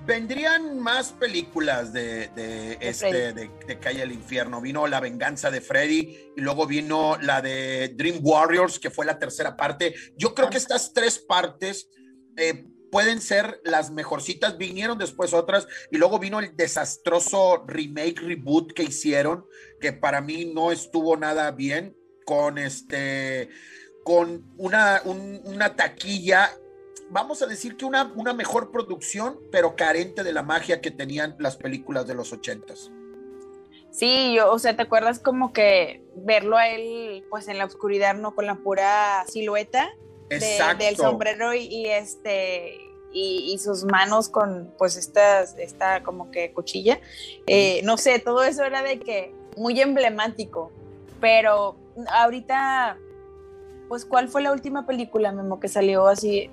vendrían más películas de, de, este de, de, Calle el Infierno. Vino La venganza de Freddy y luego vino la de Dream Warriors que fue la tercera parte. Yo creo que estas tres partes eh, pueden ser las mejorcitas, vinieron después otras y luego vino el desastroso remake, reboot que hicieron, que para mí no estuvo nada bien, con este, con una, una taquilla, vamos a decir que una, una mejor producción, pero carente de la magia que tenían las películas de los ochentas. Sí, yo, o sea, ¿te acuerdas como que verlo a él pues en la oscuridad, no con la pura silueta? del sombrero y, este y, sus manos con pues esta, esta como que cuchilla. Eh, no sé, todo eso era de que muy emblemático, pero ahorita pues, ¿cuál fue la última película, Memo, que salió así?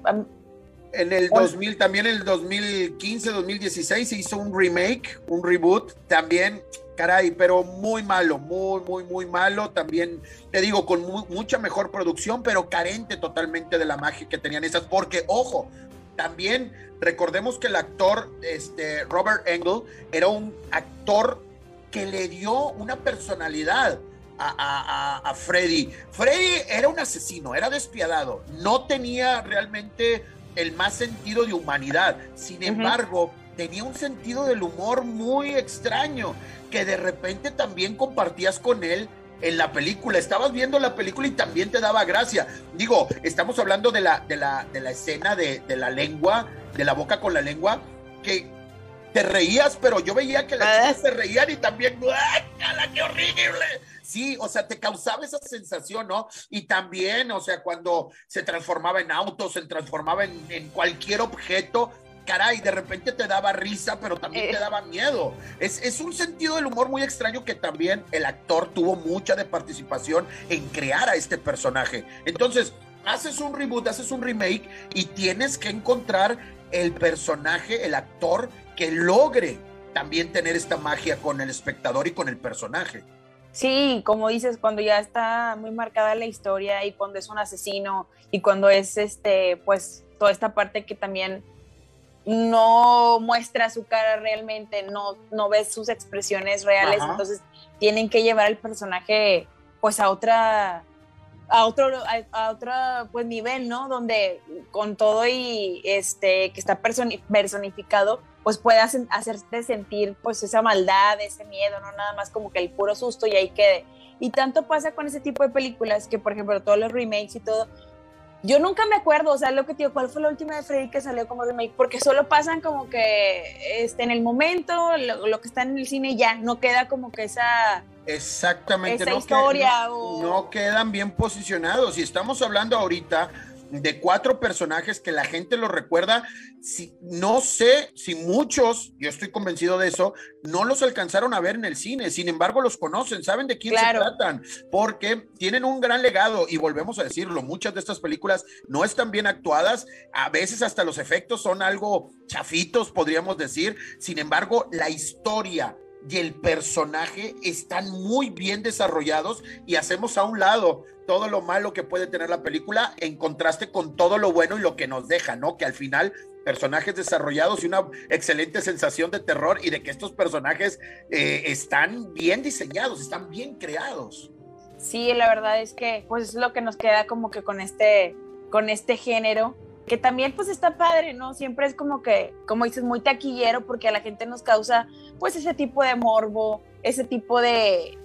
En el 2000, también en el 2015, 2016 se hizo un remake, un reboot, también, caray, pero muy malo, muy, muy, muy malo. También, te digo, con mucha mejor producción, pero carente totalmente de la magia que tenían esas, porque, ojo, también recordemos que el actor este, Robert Engel era un actor que le dio una personalidad a, a, Freddy. Freddy era un asesino, era despiadado, no tenía realmente el más sentido de humanidad. Sin embargo, tenía un sentido del humor muy extraño que de repente también compartías con él en la película. Estabas viendo la película y también te daba gracia. Digo, estamos hablando de la, de la, de la escena de, de la lengua, de la boca con la lengua, que te reías, pero yo veía que las ah. chicas se reían y también, ¡guácala, qué horrible! Sí, o sea, te causaba esa sensación, ¿no? Y también, o sea, cuando se transformaba en autos, se transformaba en, cualquier objeto, caray, de repente te daba risa, pero también te eh. daba miedo. Es, es, un sentido del humor muy extraño que también el actor tuvo mucha de participación en crear a este personaje. Entonces, haces un reboot, haces un remake y tienes que encontrar el personaje, el actor que logre también tener esta magia con el espectador y con el personaje. Sí, como dices, cuando ya está muy marcada la historia y cuando es un asesino y cuando es este, pues toda esta parte que también no muestra su cara realmente, no, no ves sus expresiones reales, entonces tienen que llevar al personaje pues a otra a otro, a, otro pues, nivel, ¿no? Donde con todo y este que está personificado, pues puedas hacerte sentir pues esa maldad, ese miedo, no nada más como que el puro susto y ahí quede. Y tanto pasa con ese tipo de películas que, por ejemplo, todos los remakes y todo, yo nunca me acuerdo, o sea, lo que te digo, ¿cuál fue la última de Freddy que salió como remake? Porque solo pasan como que este, en el momento, lo, que está en el cine ya, no queda como que esa... Exactamente, esa historia no quedan bien posicionados. Y estamos hablando ahorita de cuatro personajes que la gente los recuerda. Si, no sé si muchos, yo estoy convencido de eso, no los alcanzaron a ver en el cine, sin embargo los conocen, saben de quién se tratan, porque tienen un gran legado y volvemos a decirlo, muchas de estas películas no están bien actuadas, a veces hasta los efectos son algo chafitos, podríamos decir, sin embargo la historia y el personaje están muy bien desarrollados y hacemos a un lado todo lo malo que puede tener la película en contraste con todo lo bueno y lo que nos deja, ¿no? Que al final personajes desarrollados y una excelente sensación de terror y de que estos personajes eh, están bien diseñados, están bien creados. Sí, la verdad es que pues es lo que nos queda como que con este, con este género que también pues está padre, ¿no? Siempre es como que, como dices, muy taquillero porque a la gente nos causa pues ese tipo de morbo, ese tipo de,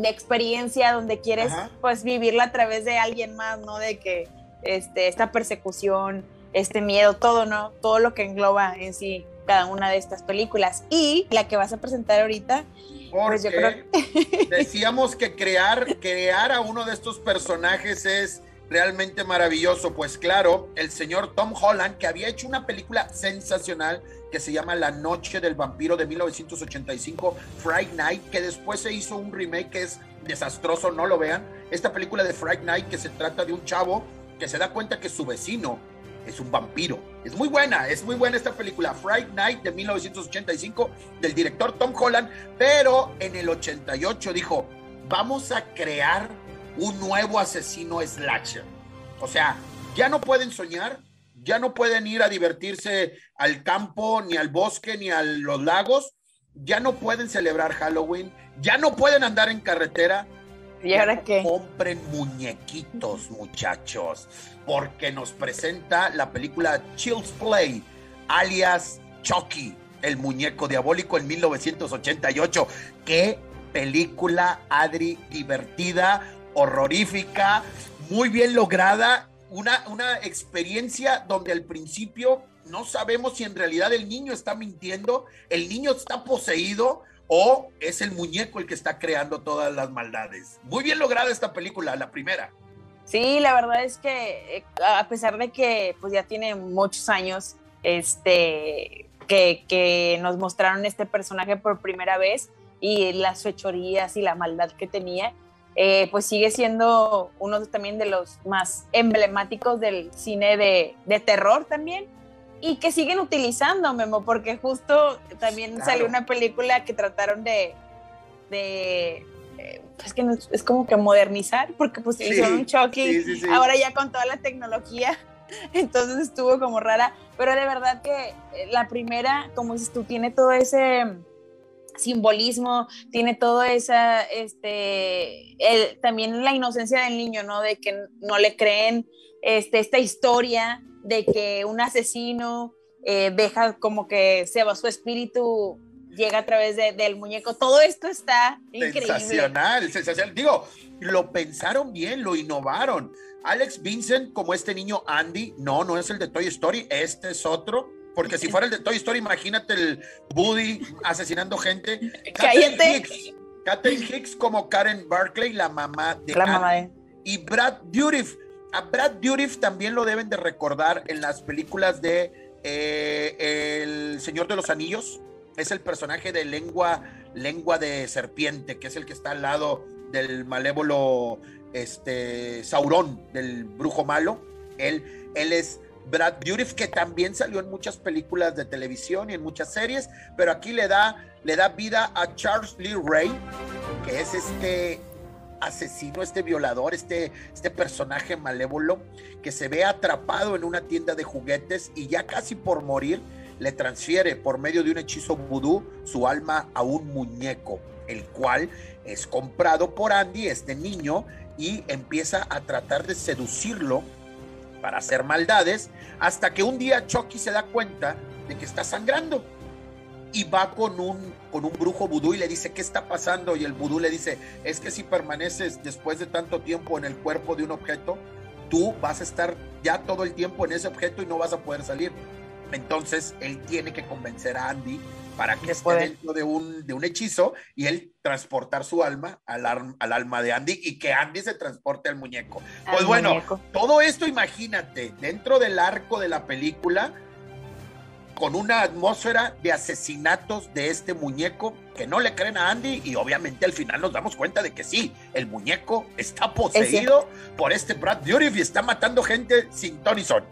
de experiencia donde quieres pues vivirla a través de alguien más, ¿no? De que este, esta persecución, este miedo, todo, ¿no? Todo lo que engloba en sí cada una de estas películas. Y la que vas a presentar ahorita, pues yo creo decíamos que crear, crear a uno de estos personajes es realmente maravilloso. Pues claro, el señor Tom Holland, que había hecho una película sensacional que se llama La Noche del Vampiro de 1985, Fright Night, que después se hizo un remake que es desastroso, no lo vean. Esta película de Fright Night que se trata de un chavo que se da cuenta que su vecino es un vampiro. Es muy buena, es muy buena esta película, Fright Night de 1985, del director Tom Holland, pero en el 88 dijo, vamos a crear un nuevo asesino slasher. O sea, ya no pueden soñar, ya no pueden ir a divertirse al campo, ni al bosque, ni a los lagos, ya no pueden celebrar Halloween, ya no pueden andar en carretera. ¿Y ahora qué? Compren muñequitos, muchachos, porque nos presenta la película Chills Play, alias Chucky, el muñeco diabólico en 1988. Qué película, Adri, divertida, horrorífica, muy bien lograda, una, una experiencia donde al principio no sabemos si en realidad el niño está mintiendo, el niño está poseído o es el muñeco el que está creando todas las maldades. Muy bien lograda esta película, la primera. Sí, la verdad es que eh, a pesar de que pues ya tiene muchos años, este, que, que nos mostraron este personaje por primera vez y las fechorías y la maldad que tenía, eh, pues sigue siendo uno también de los más emblemáticos del cine de, de terror también y que siguen utilizando, Memo, porque justo también Claro. salió una película que trataron de, de eh, pues que no- es como que modernizar, porque pues Sí, hicieron un sí, sí, sí. ahora ya con toda la tecnología, entonces estuvo como rara, pero de verdad que eh, la primera, como dices tú, tiene todo ese simbolismo, tiene todo esa, este, el- también la inocencia del niño, ¿no? De que no le creen este, esta historia de que un asesino eh, deja como que se va su espíritu, llega a través de- del muñeco. Todo esto está increíble. Sensacional, sensacional. Digo, lo pensaron bien, lo innovaron. Alex Vincent, como este niño Andy, no, no es el de Toy Story, este es otro. Porque si fuera el de Toy Story, imagínate el Woody asesinando gente. Catherine Cállate. Hicks, Catherine Hicks como Karen Barclay, la mamá de La mamá de... Y Brad Dourif. A Brad Dourif también lo deben de recordar en las películas de eh, El Señor de los Anillos. Es el personaje de lengua, lengua de serpiente, que es el que está al lado del malévolo este, Saurón, del brujo malo. Él, él es Brad Dourif, que también salió en muchas películas de televisión y en muchas series, pero aquí le da, le da vida a Charles Lee Ray, que es este asesino, este violador, este, este personaje malévolo que se ve atrapado en una tienda de juguetes y ya casi por morir le transfiere por medio de un hechizo vudú su alma a un muñeco, el cual es comprado por Andy, este niño, y empieza a tratar de seducirlo para hacer maldades, hasta que un día Chucky se da cuenta de que está sangrando y va con un, con un brujo vudú y le dice, ¿qué está pasando? Y el vudú le dice, es que si permaneces después de tanto tiempo en el cuerpo de un objeto, tú vas a estar ya todo el tiempo en ese objeto y no vas a poder salir. Entonces él tiene que convencer a Andy para que esté poder. dentro de un, de un hechizo y él transportar su alma al, ar- al alma de Andy y que Andy se transporte al muñeco. Pues bueno, muñeco. todo esto imagínate, dentro del arco de la película, con una atmósfera de asesinatos de este muñeco que no le creen a Andy y obviamente al final nos damos cuenta de que sí, el muñeco está poseído por este Brad Dourif y está matando gente sin Tony Son.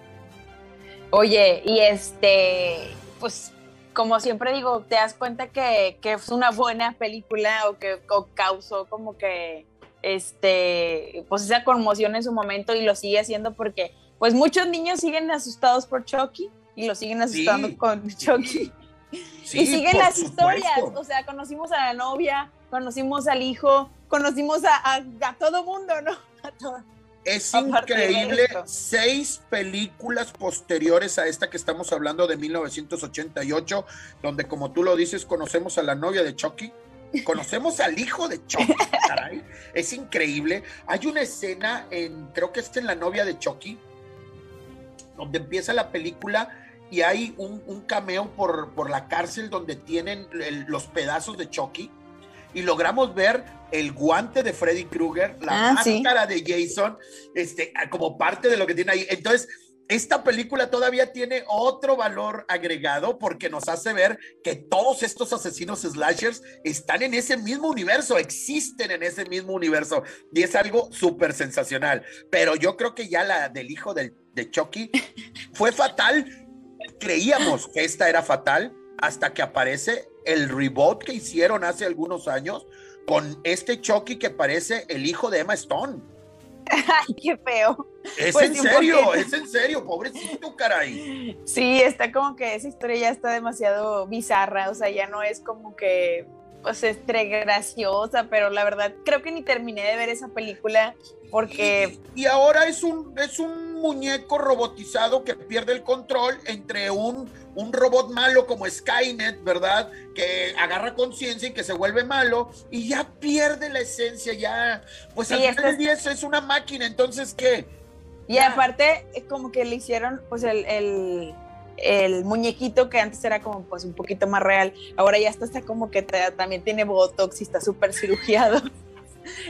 Oye, y este, pues como siempre digo, te das cuenta que, que es una buena película o que o causó como que este, pues esa conmoción en su momento y lo sigue haciendo porque pues muchos niños siguen asustados por Chucky y lo siguen asustando Sí, con Chucky. Sí, y siguen las supuesto. historias, o sea, conocimos a la novia, conocimos al hijo, conocimos a, a, a todo mundo, ¿no? A todo. Es increíble, seis películas posteriores a esta que estamos hablando de 1988, donde como tú lo dices, conocemos a la novia de Chucky, conocemos al hijo de Chucky, caray. Es increíble. Hay una escena en, creo que es en la novia de Chucky, donde empieza la película y hay un, un cameo por, por la cárcel donde tienen el- los pedazos de Chucky y logramos ver el guante de Freddy Krueger, la Ah, sí. máscara de Jason, este, como parte de lo que tiene ahí. Entonces, esta película todavía tiene otro valor agregado porque nos hace ver que todos estos asesinos slashers están en ese mismo universo, existen en ese mismo universo y es algo súper sensacional. Pero yo creo que ya la del hijo del- de Chucky fue fatal. Creíamos que esta era fatal hasta que aparece el reboot que hicieron hace algunos años con este Chucky que parece el hijo de Emma Stone. Ay, qué feo. Es Pues en serio, es en serio, pobrecito, caray. Sí, está como que esa historia ya está demasiado bizarra, o sea, ya no es como que, pues, estre graciosa, pero la verdad creo que ni terminé de ver esa película porque, Y, y ahora es un, es un muñeco robotizado que pierde el control entre un, un robot malo como Skynet, ¿verdad? Que agarra conciencia y que se vuelve malo y ya pierde la esencia, ya, pues al final del día eso es una máquina, entonces, ¿qué? y Ya. aparte como que le hicieron, pues, el, el, el muñequito que antes era como, pues, un poquito más real, ahora ya está, está como que también tiene botox y está súper cirugiado.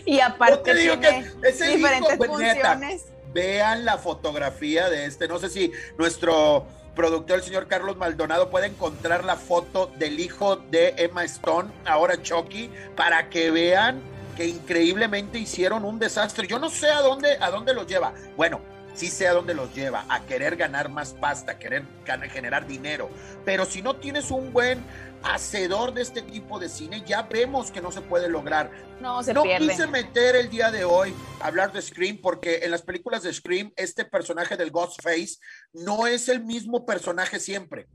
Y aparte te digo tiene que es el hijo, diferentes pues, neta, funciones. vean la fotografía de este. No sé si nuestro productor, el señor Carlos Maldonado, puede encontrar la foto del hijo de Emma Stone, ahora Chucky, para que vean que increíblemente hicieron un desastre. Yo no sé a dónde, a dónde los lleva. Bueno, sí sé a dónde los lleva, a querer ganar más pasta, a querer generar dinero. Pero si no tienes un buen hacedor de este tipo de cine, ya vemos que no se puede lograr. No, se no pierde. quise meter el día de hoy hablar de Scream porque en las películas de Scream este personaje del Ghostface no es el mismo personaje siempre.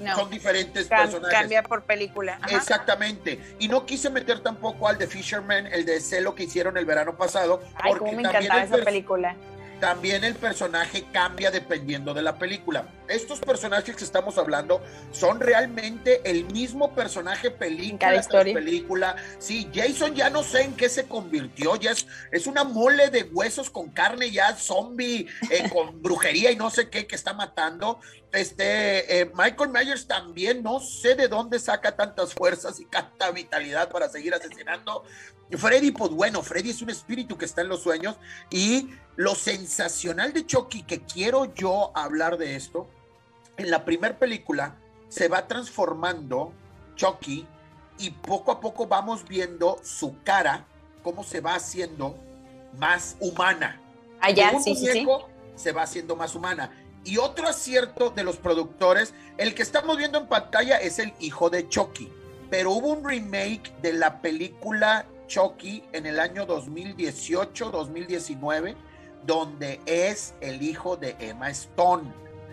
No. Son diferentes Cam- personajes. Cambia por película. Ajá. Exactamente. Y no quise meter tampoco al de Fisherman, el de Celo que hicieron el verano pasado, Ay, porque cómo me también encantaba esa película. También el personaje cambia dependiendo de la película. Estos personajes que estamos hablando son realmente el mismo personaje película cada tras película. Sí, Jason ya no sé en qué se convirtió, ya es, es una mole de huesos con carne ya zombie, eh, con brujería y no sé qué que está matando. Este eh, Michael Myers también no sé de dónde saca tantas fuerzas y tanta vitalidad para seguir asesinando. Freddy, pues bueno, Freddy es un espíritu que está en los sueños y lo sensacional de Chucky, que quiero yo hablar de esto, en la primera película se va transformando Chucky y poco a poco vamos viendo su cara, cómo se va haciendo más humana. Allá, Ah, sí, sí, sí. se va haciendo más humana. Y otro acierto de los productores, el que estamos viendo en pantalla es el hijo de Chucky, pero hubo un remake de la película Chucky en el año 2018-2019, donde es el hijo de Emma Stone.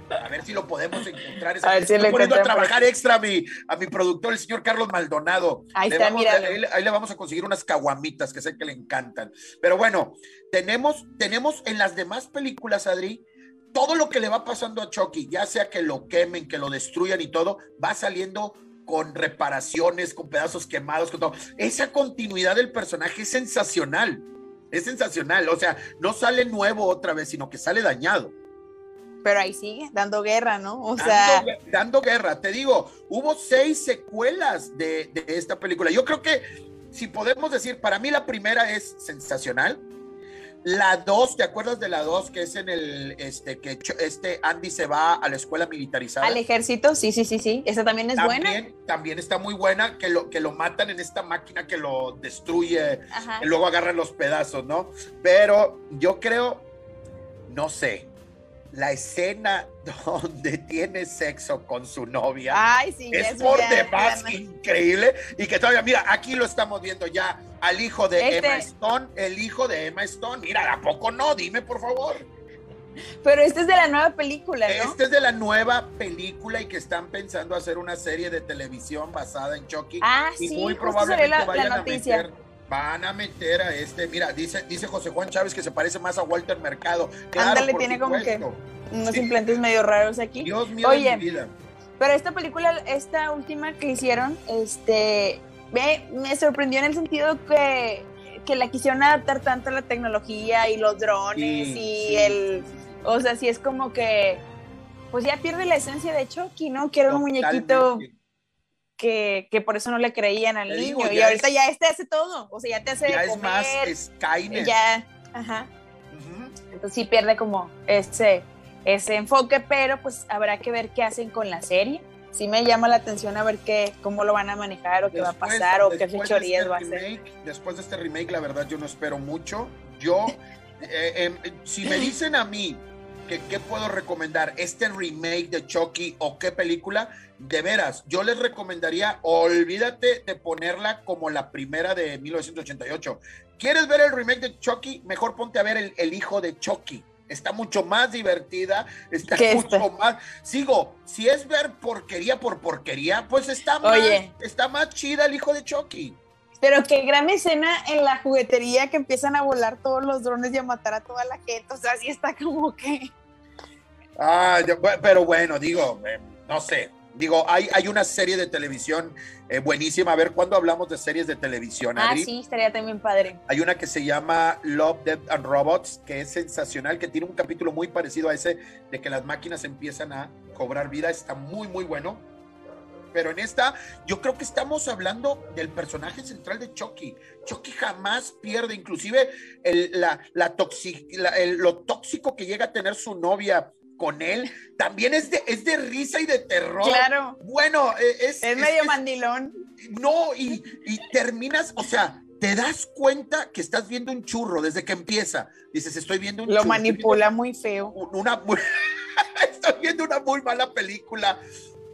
A ver si lo podemos encontrar. A ver si Estoy poniendo a trabajar extra a mi, a mi productor, el señor Carlos Maldonado. Ahí Le está, vamos ahí, ahí le vamos a conseguir unas caguamitas que sé que le encantan. Pero bueno, tenemos, tenemos en las demás películas, Adri, todo lo que le va pasando a Chucky, ya sea que lo quemen, que lo destruyan y todo, va saliendo con reparaciones, con pedazos quemados, con todo. Esa continuidad del personaje es sensacional. Es sensacional. O sea, no sale nuevo otra vez, sino que sale dañado. Pero ahí sigue, dando guerra, ¿no? O sea, dando, dando guerra. Te digo, hubo seis secuelas de, de esta película. Yo creo que, si podemos decir, para mí la primera es sensacional. La dos, ¿te acuerdas de la dos que es en el, este, que este Andy se va a la escuela militarizada? al ejército, sí, sí, sí, sí. Esa también es buena. también, también está muy buena, que lo, que lo matan en esta máquina que lo destruye, Ajá. y luego agarran los pedazos, ¿no? Pero yo creo, no sé, la escena donde tiene sexo con su novia Ay, sí, es por demás ya increíble y que todavía, mira, aquí lo estamos viendo ya al hijo de Este- Emma Stone, el hijo de Emma Stone, mira, ¿a poco no? Dime por favor. Pero este es de la nueva película, ¿no? Este es de la nueva película y que están pensando hacer una serie de televisión basada en Chucky. Ah, y sí, muy probablemente la- la vayan noticia. a meter, van a meter a este, mira, dice, dice José Juan Chávez que se parece más a Walter Mercado. Claro, Ándale, tiene como que. Unos Sí. implantes medio raros aquí. Dios mío Oye, mi vida. Pero esta película, esta última que hicieron, este, me, me sorprendió en el sentido que, que la quisieron adaptar tanto a la tecnología y los drones Sí, y sí. el, o sea, sí es como que, pues ya pierde la esencia de Chucky, ¿no? Que era un muñequito. Que, que por eso no le creían al niño digo, y ahorita es- ya este hace todo, o sea, ya te hace Ya de es más comer, Skynet. ya, ajá. Ujú. Entonces sí pierde como ese, ese enfoque, pero pues habrá que ver qué hacen con la serie. Sí me llama la atención a ver qué, cómo lo van a manejar o qué va a pasar o qué de fechorías este va a hacer. Después de este remake, la verdad, yo no espero mucho. Yo, eh, eh, si me dicen a mí que qué puedo recomendar, este remake de Chucky o qué película, de veras, yo les recomendaría, olvídate de ponerla como la primera de 1988. ¿Quieres ver el remake de Chucky? Mejor ponte a ver el, el hijo de Chucky. Está mucho más divertida, está ¿Qué mucho está? más. Sigo, si es ver porquería por porquería, pues está más, Oye. está más chida el hijo de Chucky. Pero qué gran escena en la juguetería que empiezan a volar todos los drones y a matar a toda la gente. O sea, sí está como que. Ah, yo- pero bueno, digo, eh, no sé. Digo, hay, hay una serie de televisión eh, buenísima. A ver, ¿cuándo hablamos de series de televisión, Ah, sí, estaría también padre. Hay una que se llama Love, Death and Robots, que es sensacional, que tiene un capítulo muy parecido a ese de que las máquinas empiezan a cobrar vida. Está muy, muy bueno. Pero en esta, yo creo que estamos hablando del personaje central de Chucky. Chucky jamás pierde, inclusive el- la, la toxi- la- el- lo tóxico que llega a tener su novia con él, también es de, es de risa y de terror. Claro. Bueno, eh, es, Es medio es- mandilón. no, y, y terminas, o sea, te das cuenta que estás viendo un churro desde que empieza. Dices, estoy viendo un Lo churro. manipula muy feo. Una, estoy viendo una muy mala película,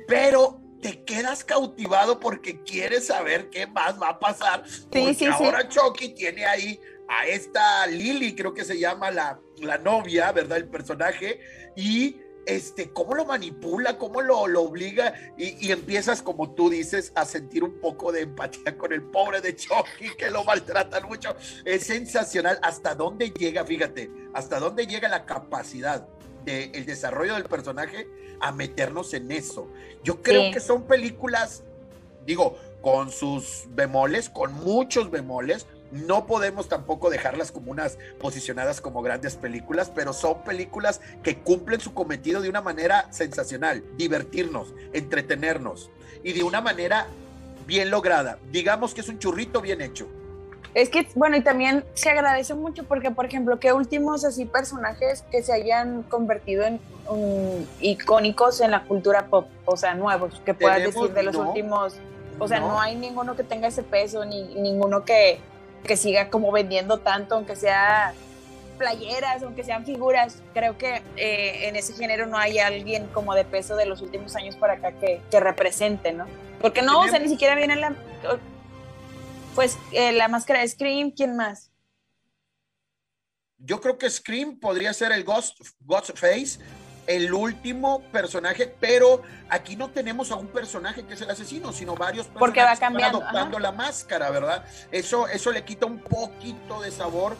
pero te quedas cautivado porque quieres saber qué más va a pasar. porque sí, sí. ahora Chucky tiene ahí a esta Lily, creo que se llama la, la novia, ¿verdad? El personaje. Y este, cómo lo manipula, cómo lo, lo obliga y, y empiezas, como tú dices, a sentir un poco de empatía con el pobre de Chucky, que lo maltratan mucho. Es sensacional hasta dónde llega, fíjate, hasta dónde llega la capacidad del desarrollo del personaje a meternos en eso. Yo creo Sí. que son películas, digo, con sus bemoles, con muchos bemoles. No podemos tampoco dejarlas como unas posicionadas como grandes películas, pero son películas que cumplen su cometido de una manera sensacional, divertirnos, entretenernos y de una manera bien lograda. Digamos que es un churrito bien hecho. Es que, bueno, y también se agradece mucho porque, por ejemplo, que últimos así personajes que se hayan convertido en um, icónicos en la cultura pop, o sea, nuevos, que puedas decir de los no. últimos, o sea, No. no. hay ninguno que tenga ese peso, ni ninguno que, que siga como vendiendo tanto, aunque sea playeras, aunque sean figuras, creo que eh, en ese género no hay alguien como de peso de los últimos años para acá que, que represente, ¿no? Porque no, o sea, ni siquiera viene la... Pues eh, la máscara de Scream, ¿quién más? Yo creo que Scream podría ser el Ghost, Ghostface, el último personaje, pero aquí no tenemos a un personaje que es el asesino, sino varios personajes Porque va que van cambiando, adoptando ajá. la máscara, ¿verdad? Eso, eso le quita un poquito de sabor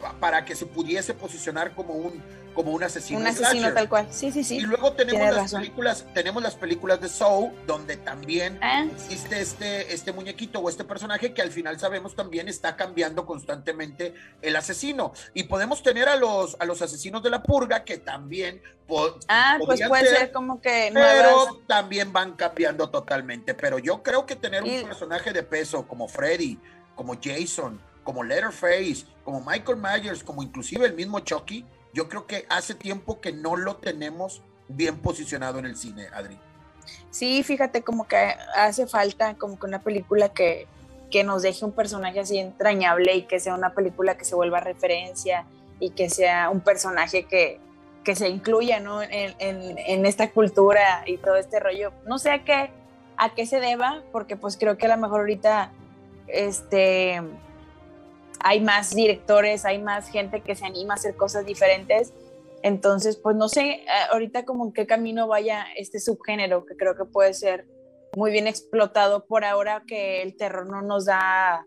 pa- para que se pudiese posicionar como un, como un asesino. un asesino slasher. tal cual. Sí, sí, sí. Y luego tenemos tienes las razón. películas, tenemos las películas de Saw, donde también Ah. existe este, este muñequito o este personaje que al final sabemos también está cambiando constantemente el asesino. Y podemos tener a los, a los asesinos de la purga que también Ah, pues puede ser, ser como que nuevas. pero también van cambiando totalmente. Pero yo creo que tener un personaje de peso como Freddy, como Jason, como Letterface, como Michael Myers, como inclusive el mismo Chucky, yo creo que hace tiempo que no lo tenemos bien posicionado en el cine, Adri. Sí, fíjate, como que hace falta como que una película que, que nos deje un personaje así entrañable y que sea una película que se vuelva referencia y que sea un personaje que, que se incluya ¿no? en, en- esta cultura y todo este rollo. No sé a qué, a qué se deba, porque pues creo que a lo mejor ahorita este, hay más directores, hay más gente que se anima a hacer cosas diferentes. Entonces, pues no sé eh, ahorita como en qué camino vaya este subgénero, que creo que puede ser muy bien explotado por ahora que el terror no nos da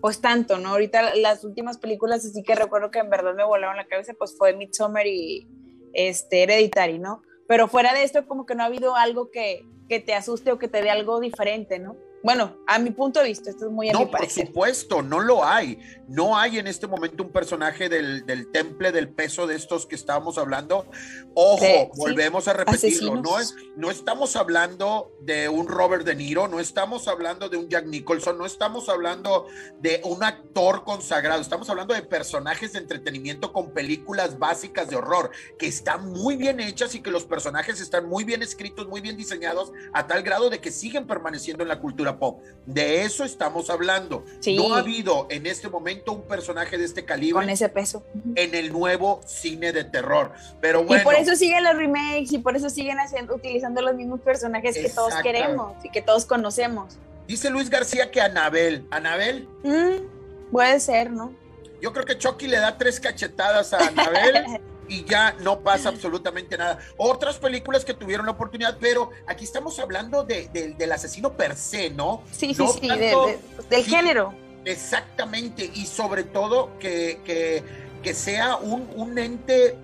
pues tanto, ¿no? Ahorita las últimas películas así que recuerdo que en verdad me volaron la cabeza, pues fue Midsommar y este Hereditary, ¿no? Pero fuera de esto como que no ha habido algo que, que te asuste o que te dé algo diferente, ¿no? Bueno, a mi punto de vista, esto es muy a mi No, por supuesto, no lo hay. No hay en este momento un personaje del, del temple del peso de estos que estábamos hablando. Ojo, Sí, sí. volvemos a repetirlo. Asesinos. No, es, no estamos hablando de un Robert De Niro, no estamos hablando de un Jack Nicholson, no estamos hablando de un actor consagrado. Estamos hablando de personajes de entretenimiento con películas básicas de horror que están muy bien hechas y que los personajes están muy bien escritos, muy bien diseñados, a tal grado de que siguen permaneciendo en la cultura pop. De eso estamos hablando. Sí. No ha habido en este momento un personaje de este calibre Con ese peso. En el nuevo cine de terror. Pero bueno, Y por eso siguen los remakes y por eso siguen haciendo, utilizando los mismos personajes que todos queremos y que todos conocemos. dice Luis García que Anabel, Anabel, Mm, puede ser, ¿no? yo creo que Chucky le da tres cachetadas a Anabel. y ya no pasa absolutamente nada. Otras películas que tuvieron la oportunidad, pero aquí estamos hablando de- de- del asesino per se, ¿no? Sí, sí, No sí, de- tanto- de- del sí, género. Exactamente, y sobre todo que, que, que sea un, un ente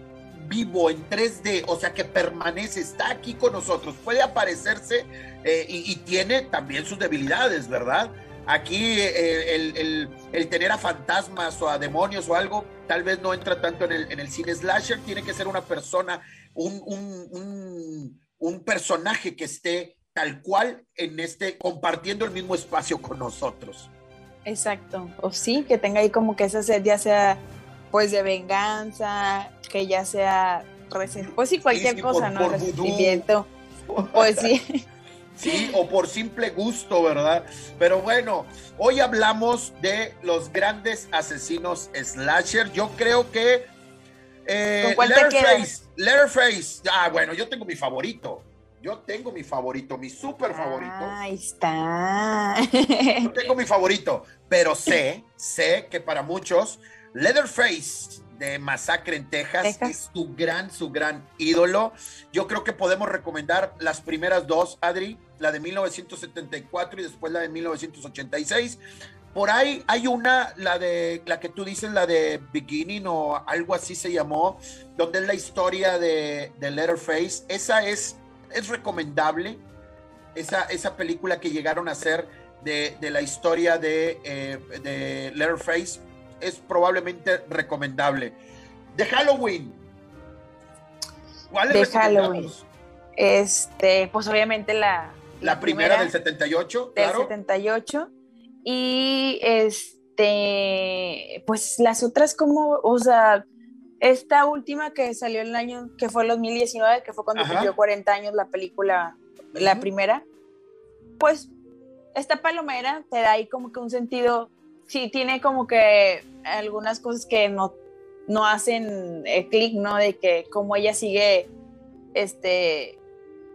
vivo en 3D, o sea, que permanece, está aquí con nosotros, puede aparecerse eh, y, tiene también sus debilidades, ¿verdad? Aquí eh, el, el- el tener a fantasmas o a demonios o algo, tal vez no entra tanto en el, en el cine slasher, tiene que ser una persona, un, un, un, un personaje que esté tal cual en este, compartiendo el mismo espacio con nosotros. Exacto. O sí, que tenga ahí como que esa sed, ya sea pues de venganza, que ya sea pues sí, cualquier sí, cosa, por- ¿no? por. Resentimiento. Pues sí. Sí, o por simple gusto, ¿verdad? Pero bueno, hoy hablamos de los grandes asesinos slasher. Yo creo que eh, ¿Con cuál te Leatherface, Leatherface. Ah, bueno, yo tengo mi favorito. Yo tengo mi favorito, mi súper favorito. Ahí está. Yo tengo mi favorito, pero sé, sé que para muchos, Leatherface de Masacre en Texas, Texas. es su gran, su gran ídolo. Yo creo que podemos recomendar las primeras dos, Adri, la de 1974 y después la de 1986. Por ahí hay una, la de la que tú dices, la de Beginning o algo así se llamó, donde es la historia de, de Letterface. Esa es, es recomendable. Esa, esa película que llegaron a hacer de, de la historia de, eh, de Letterface es probablemente recomendable. De Halloween. ¿Cuál De Halloween. Este, pues obviamente la, La, primera, del 78, del claro. 78. Y este, pues las otras como, o sea, esta última que salió en el año, que fue el 2019, que fue cuando Ajá. cumplió 40 años la película, la primera, pues esta palomera te da ahí como que un sentido, sí, tiene como que algunas cosas que no, no hacen eh, clic, ¿no? De que como ella sigue, este,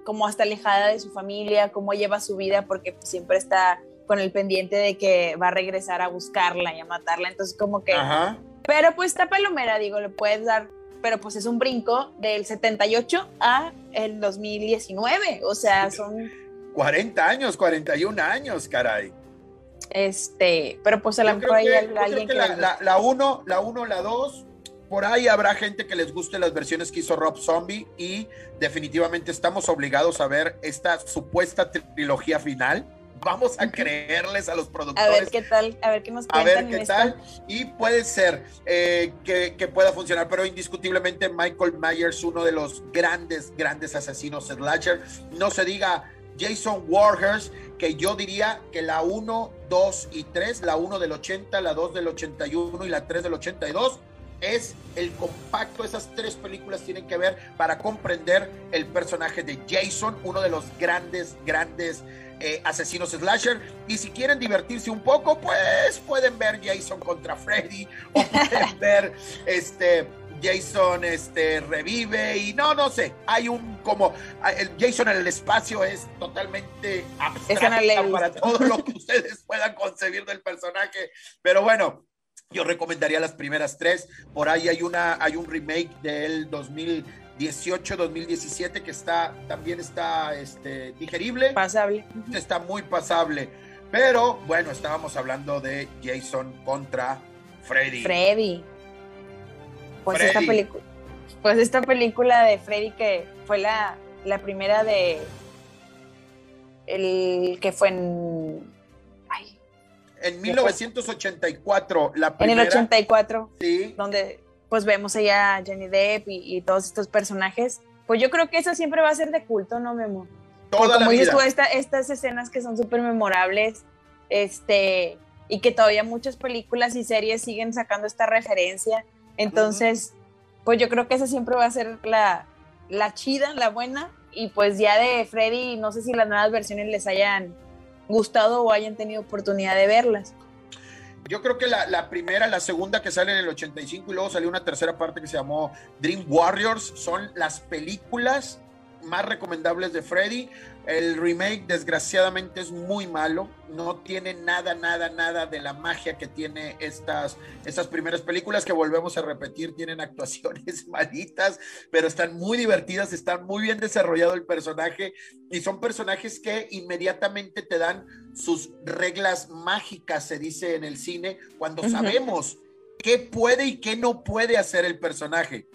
como hasta alejada de su familia, cómo lleva su vida, porque pues, siempre está con el pendiente de que va a regresar a buscarla y a matarla, entonces como que... Ajá. Pero pues esta palomera, digo, le puedes dar, pero pues es un brinco del 78 a el 2019, o sea, son, 40 años, 41 años, caray. este, pero pues a lo mejor hay alguien que la, le la, la uno, la uno, la dos, por ahí habrá gente que les guste las versiones que hizo Rob Zombie y definitivamente estamos obligados a ver esta supuesta trilogía final. Vamos a creerles a los A productores ver qué tal, a ver qué nos a cuentan ver en qué tal. Y puede ser eh, que, que pueda funcionar, pero indiscutiblemente Michael Myers, uno de los grandes, grandes asesinos slasher. No se diga Jason Warhurst, que yo diría que la 1, 2 y 3, la 1 del 80, la 2 del 81 y la 3 del 82, es el compacto. Esas tres películas tienen que ver para comprender el personaje de Jason, uno de los grandes, grandes eh, asesinos slasher. Y si quieren divertirse un poco, pues pueden ver Jason contra Freddy o pueden ver este. Jason este, revive y no, no sé, hay un como ah, el Jason en el espacio es totalmente Esa no para todo lo que ustedes puedan concebir del personaje, pero bueno, yo recomendaría las primeras tres. Por ahí hay una, hay un remake del 2018, 2017 que está, también está este, digerible, Pasable. está muy pasable. Pero bueno, estábamos hablando de Jason contra Freddy. Freddy. Pues esta película. Pues esta película de Freddy que fue la, la primera de el que fue en En 1984, la en primera. el 84 Sí, donde pues vemos allá a Johnny Depp y, y todos estos personajes. Pues yo creo que esa siempre va a ser de culto, ¿no, Memo? toda la como dices tú, esta- estas escenas que son súper memorables, este, y que todavía muchas películas y series siguen sacando esta referencia. Entonces, pues yo creo que esa siempre va a ser la, la chida, la buena. Y pues ya de Freddy, no sé si las nuevas versiones les hayan gustado o hayan tenido oportunidad de verlas. Yo creo que la, la primera, la segunda que sale en el 85 y luego salió una tercera parte que se llamó Dream Warriors, son las películas más recomendables de Freddy. El remake, desgraciadamente, es muy malo. No tiene nada, nada, nada de la magia que tiene estas, estas primeras películas que volvemos a repetir. Tienen actuaciones malitas, pero están muy divertidas, están muy bien desarrollado el personaje y son personajes que inmediatamente te dan sus reglas mágicas, se dice en el cine, cuando sabemos qué puede y qué no puede hacer el personaje.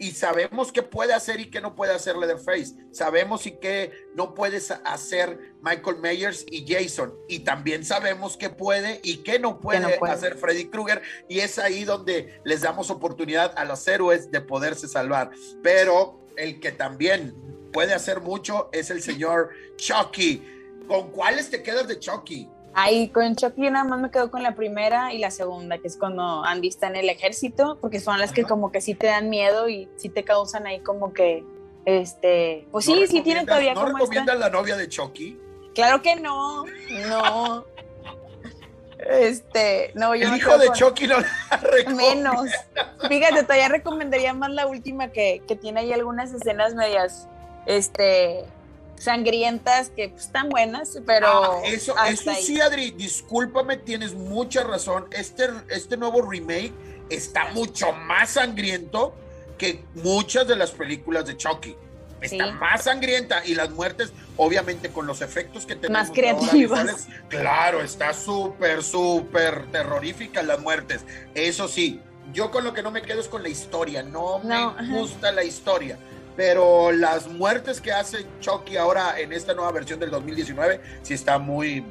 Y sabemos qué puede hacer y qué no puede hacer Leatherface. Sabemos y qué no puede hacer Michael Myers y Jason. Y también sabemos qué puede y qué no puede, no puede. hacer Freddy Krueger. Y es ahí donde les damos oportunidad a los héroes de poderse salvar. Pero el que también puede hacer mucho es el señor Chucky. ¿Con cuáles te quedas de Chucky? Ahí con Chucky nada más me quedo con la primera y la segunda, que es cuando Andy está en el ejército, porque son las que como que sí te dan miedo y sí te causan ahí como que, este, pues ¿No sí, sí tienen todavía ¿No como recomiendas la novia de Chucky? Claro que no, no. Este, no, yo El hijo de con- Chucky no la. Menos. Fíjate, todavía recomendaría más la última que, que tiene ahí algunas escenas medias, este, sangrientas que pues, están buenas, pero Ah, eso, eso sí, Adri, discúlpame, tienes mucha razón. Este, este nuevo remake está mucho más sangriento que muchas de las películas de Chucky. Está Sí. más sangrienta y las muertes, obviamente, con los efectos que tenemos. Más creativas. claro, está súper, súper terrorífica las muertes. Eso sí, yo con lo que no me quedo es con la historia. No, No, me gusta la historia. Pero las muertes que hace Chucky ahora en esta nueva versión del 2019, sí está muy.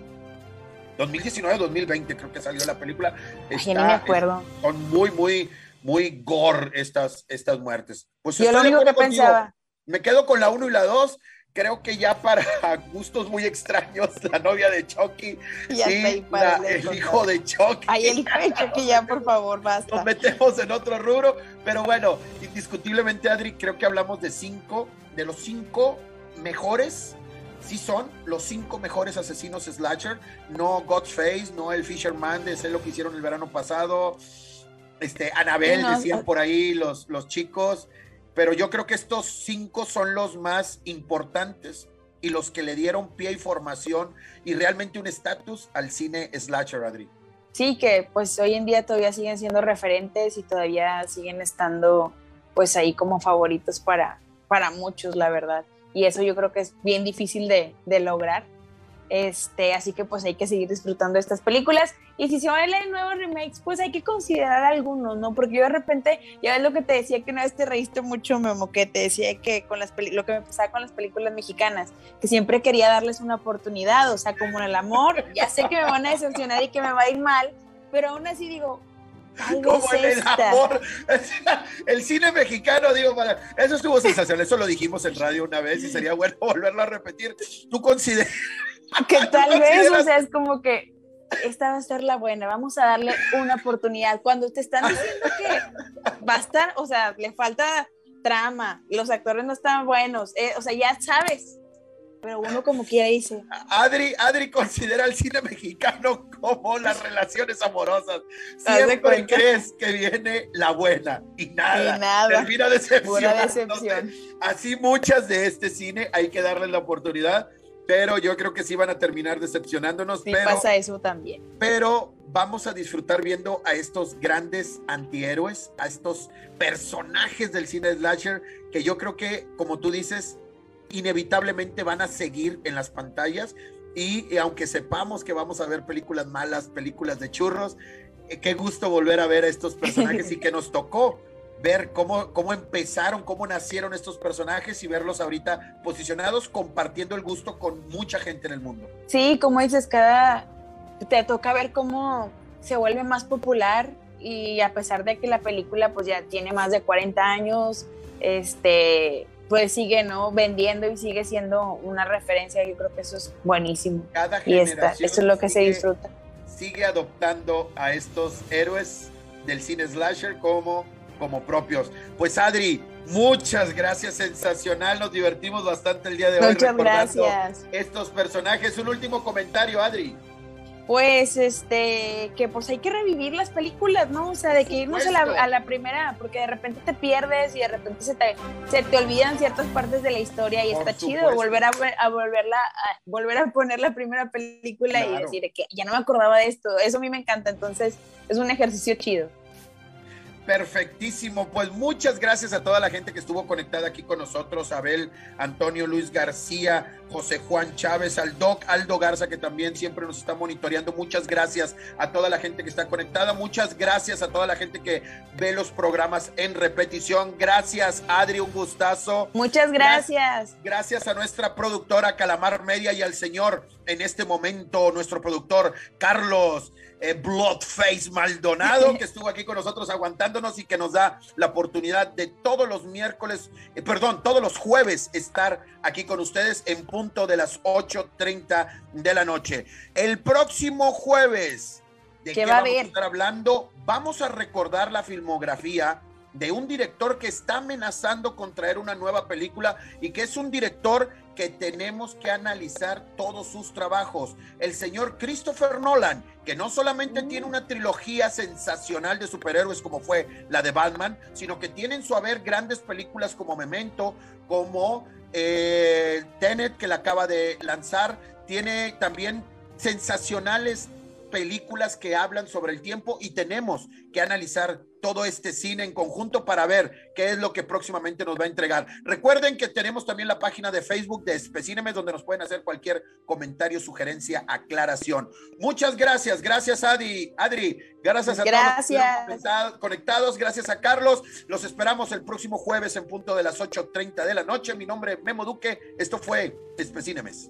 2019-2020 creo que salió la película. Está- ni me acuerdo. Son muy, muy, muy gore estas, estas muertes. Pues Yo lo único que contigo. pensaba, Me quedo con la 1 y la 2. Creo que ya para gustos muy extraños, la novia de Chucky y hasta y ahí para la- el hijo de Chucky. Ay, el hijo de Chucky, ya, por favor, Nos basta. metemos en otro rubro, pero bueno, indiscutiblemente, Adri, creo que hablamos de cinco, de los cinco mejores, sí son los cinco mejores asesinos slasher, no Godface, no el Fisherman de sé lo que hicieron el verano pasado, este, Anabel, Sí, no, decían ah. por ahí los, los chicos, pero yo creo que estos cinco son los más importantes y los que le dieron pie y formación y realmente un estatus al cine slasher, Adri. Sí, que pues hoy en día todavía siguen siendo referentes y todavía siguen estando pues ahí como favoritos para, para muchos, la verdad. Y eso yo creo que es bien difícil de, de lograr. Este, así que pues hay que seguir disfrutando de estas películas. Y si se van a leer nuevos remakes, pues hay que considerar algunos, ¿no? Porque yo de repente, ya ves lo que te decía que una vez te reíste mucho, Memo, que te decía que con las lo que me pasaba con las películas mexicanas, que siempre quería darles una oportunidad, o sea, como en el amor, ya sé que me van a decepcionar y que me va a ir mal, pero aún así digo, como en el amor. El cine mexicano, digo, para, eso estuvo sensacional. Eso lo dijimos en radio una vez y sería bueno volverlo a repetir. Tú consideras. que tal vez, o sea, es como que esta va a ser la buena, vamos a darle una oportunidad. Cuando te están diciendo que va a estar, o sea, le falta trama, los actores no están buenos, eh, o sea, ya sabes, pero uno como quiera dice, Adri, Adri considera el cine mexicano como las relaciones amorosas. Siempre crees que viene la buena y nada. Y nada. Termina pura decepción. Así muchas de este cine hay que darles la oportunidad, pero yo creo que sí van a terminar decepcionándonos. Sí pero pasa eso también. pero vamos a disfrutar viendo a estos grandes antihéroes, a estos personajes del cine slasher, que yo creo que, como tú dices, inevitablemente van a seguir en las pantallas. Y, y aunque sepamos que vamos a ver películas malas, películas de churros, eh, qué gusto volver a ver a estos personajes y que nos tocó ver cómo, cómo empezaron, cómo nacieron estos personajes y verlos ahorita posicionados, compartiendo el gusto con mucha gente en el mundo. Sí, como dices, cada te toca ver cómo se vuelve más popular y a pesar de que la película pues ya tiene más de 40 años, este pues sigue no vendiendo y sigue siendo una referencia, yo creo que eso es buenísimo. Cada Y esta, eso es lo que se disfruta. sigue adoptando a estos héroes del cine slasher como, como propios. Pues Adri, muchas gracias, sensacional, nos divertimos bastante el día de hoy. Muchas gracias. Estos personajes, un último comentario, Adri. Pues este, que pues hay que revivir las películas, ¿no? O sea, de que irnos a la, supuesto. a la primera, porque de repente te pierdes y de repente se te, se te olvidan ciertas partes de la historia y Por está chido volver a, ver- a volverla, a volver a poner la primera película y decir que ya no me acordaba de esto. Eso a mí me encanta, entonces es un ejercicio chido. Perfectísimo, pues muchas gracias a toda la gente que estuvo conectada aquí con nosotros, Abel, Antonio Luis García, José Juan Chávez, al Doc Aldo Garza, que también siempre nos está monitoreando. Muchas gracias a toda la gente que está conectada, muchas gracias a toda la gente que ve los programas en repetición. Gracias, Adri, un gustazo. Muchas gracias. Gracias a nuestra productora Calamar Media y al señor en este momento, nuestro productor Carlos eh, Bloodface Maldonado, que estuvo aquí con nosotros aguantándonos y que nos da la oportunidad de todos los miércoles, eh, perdón, todos los jueves estar aquí con ustedes en punto de las 8.30 de la noche. El próximo jueves, ¿de ¿Qué qué, va a vamos a haber? estar hablando? Vamos a recordar la filmografía de un director que está amenazando con traer una nueva película y que es un director que tenemos que analizar todos sus trabajos. El señor Christopher Nolan, que no solamente tiene una trilogía sensacional de superhéroes como fue la de Batman, sino que tiene en su haber grandes películas como Memento, como eh, Tenet, que la acaba de lanzar, tiene también sensacionales películas que hablan sobre el tiempo y tenemos que analizar todo este cine en conjunto para ver qué es lo que próximamente nos va a entregar. Recuerden que tenemos también la página de Facebook de Especínemes donde nos pueden hacer cualquier comentario, sugerencia, aclaración. Muchas gracias, gracias Adi, Adri, gracias a gracias. todos conectados, gracias a Carlos. Los esperamos el próximo jueves en punto de las 8:30 de la noche. Mi nombre es Memo Duque. Esto fue Especínemes.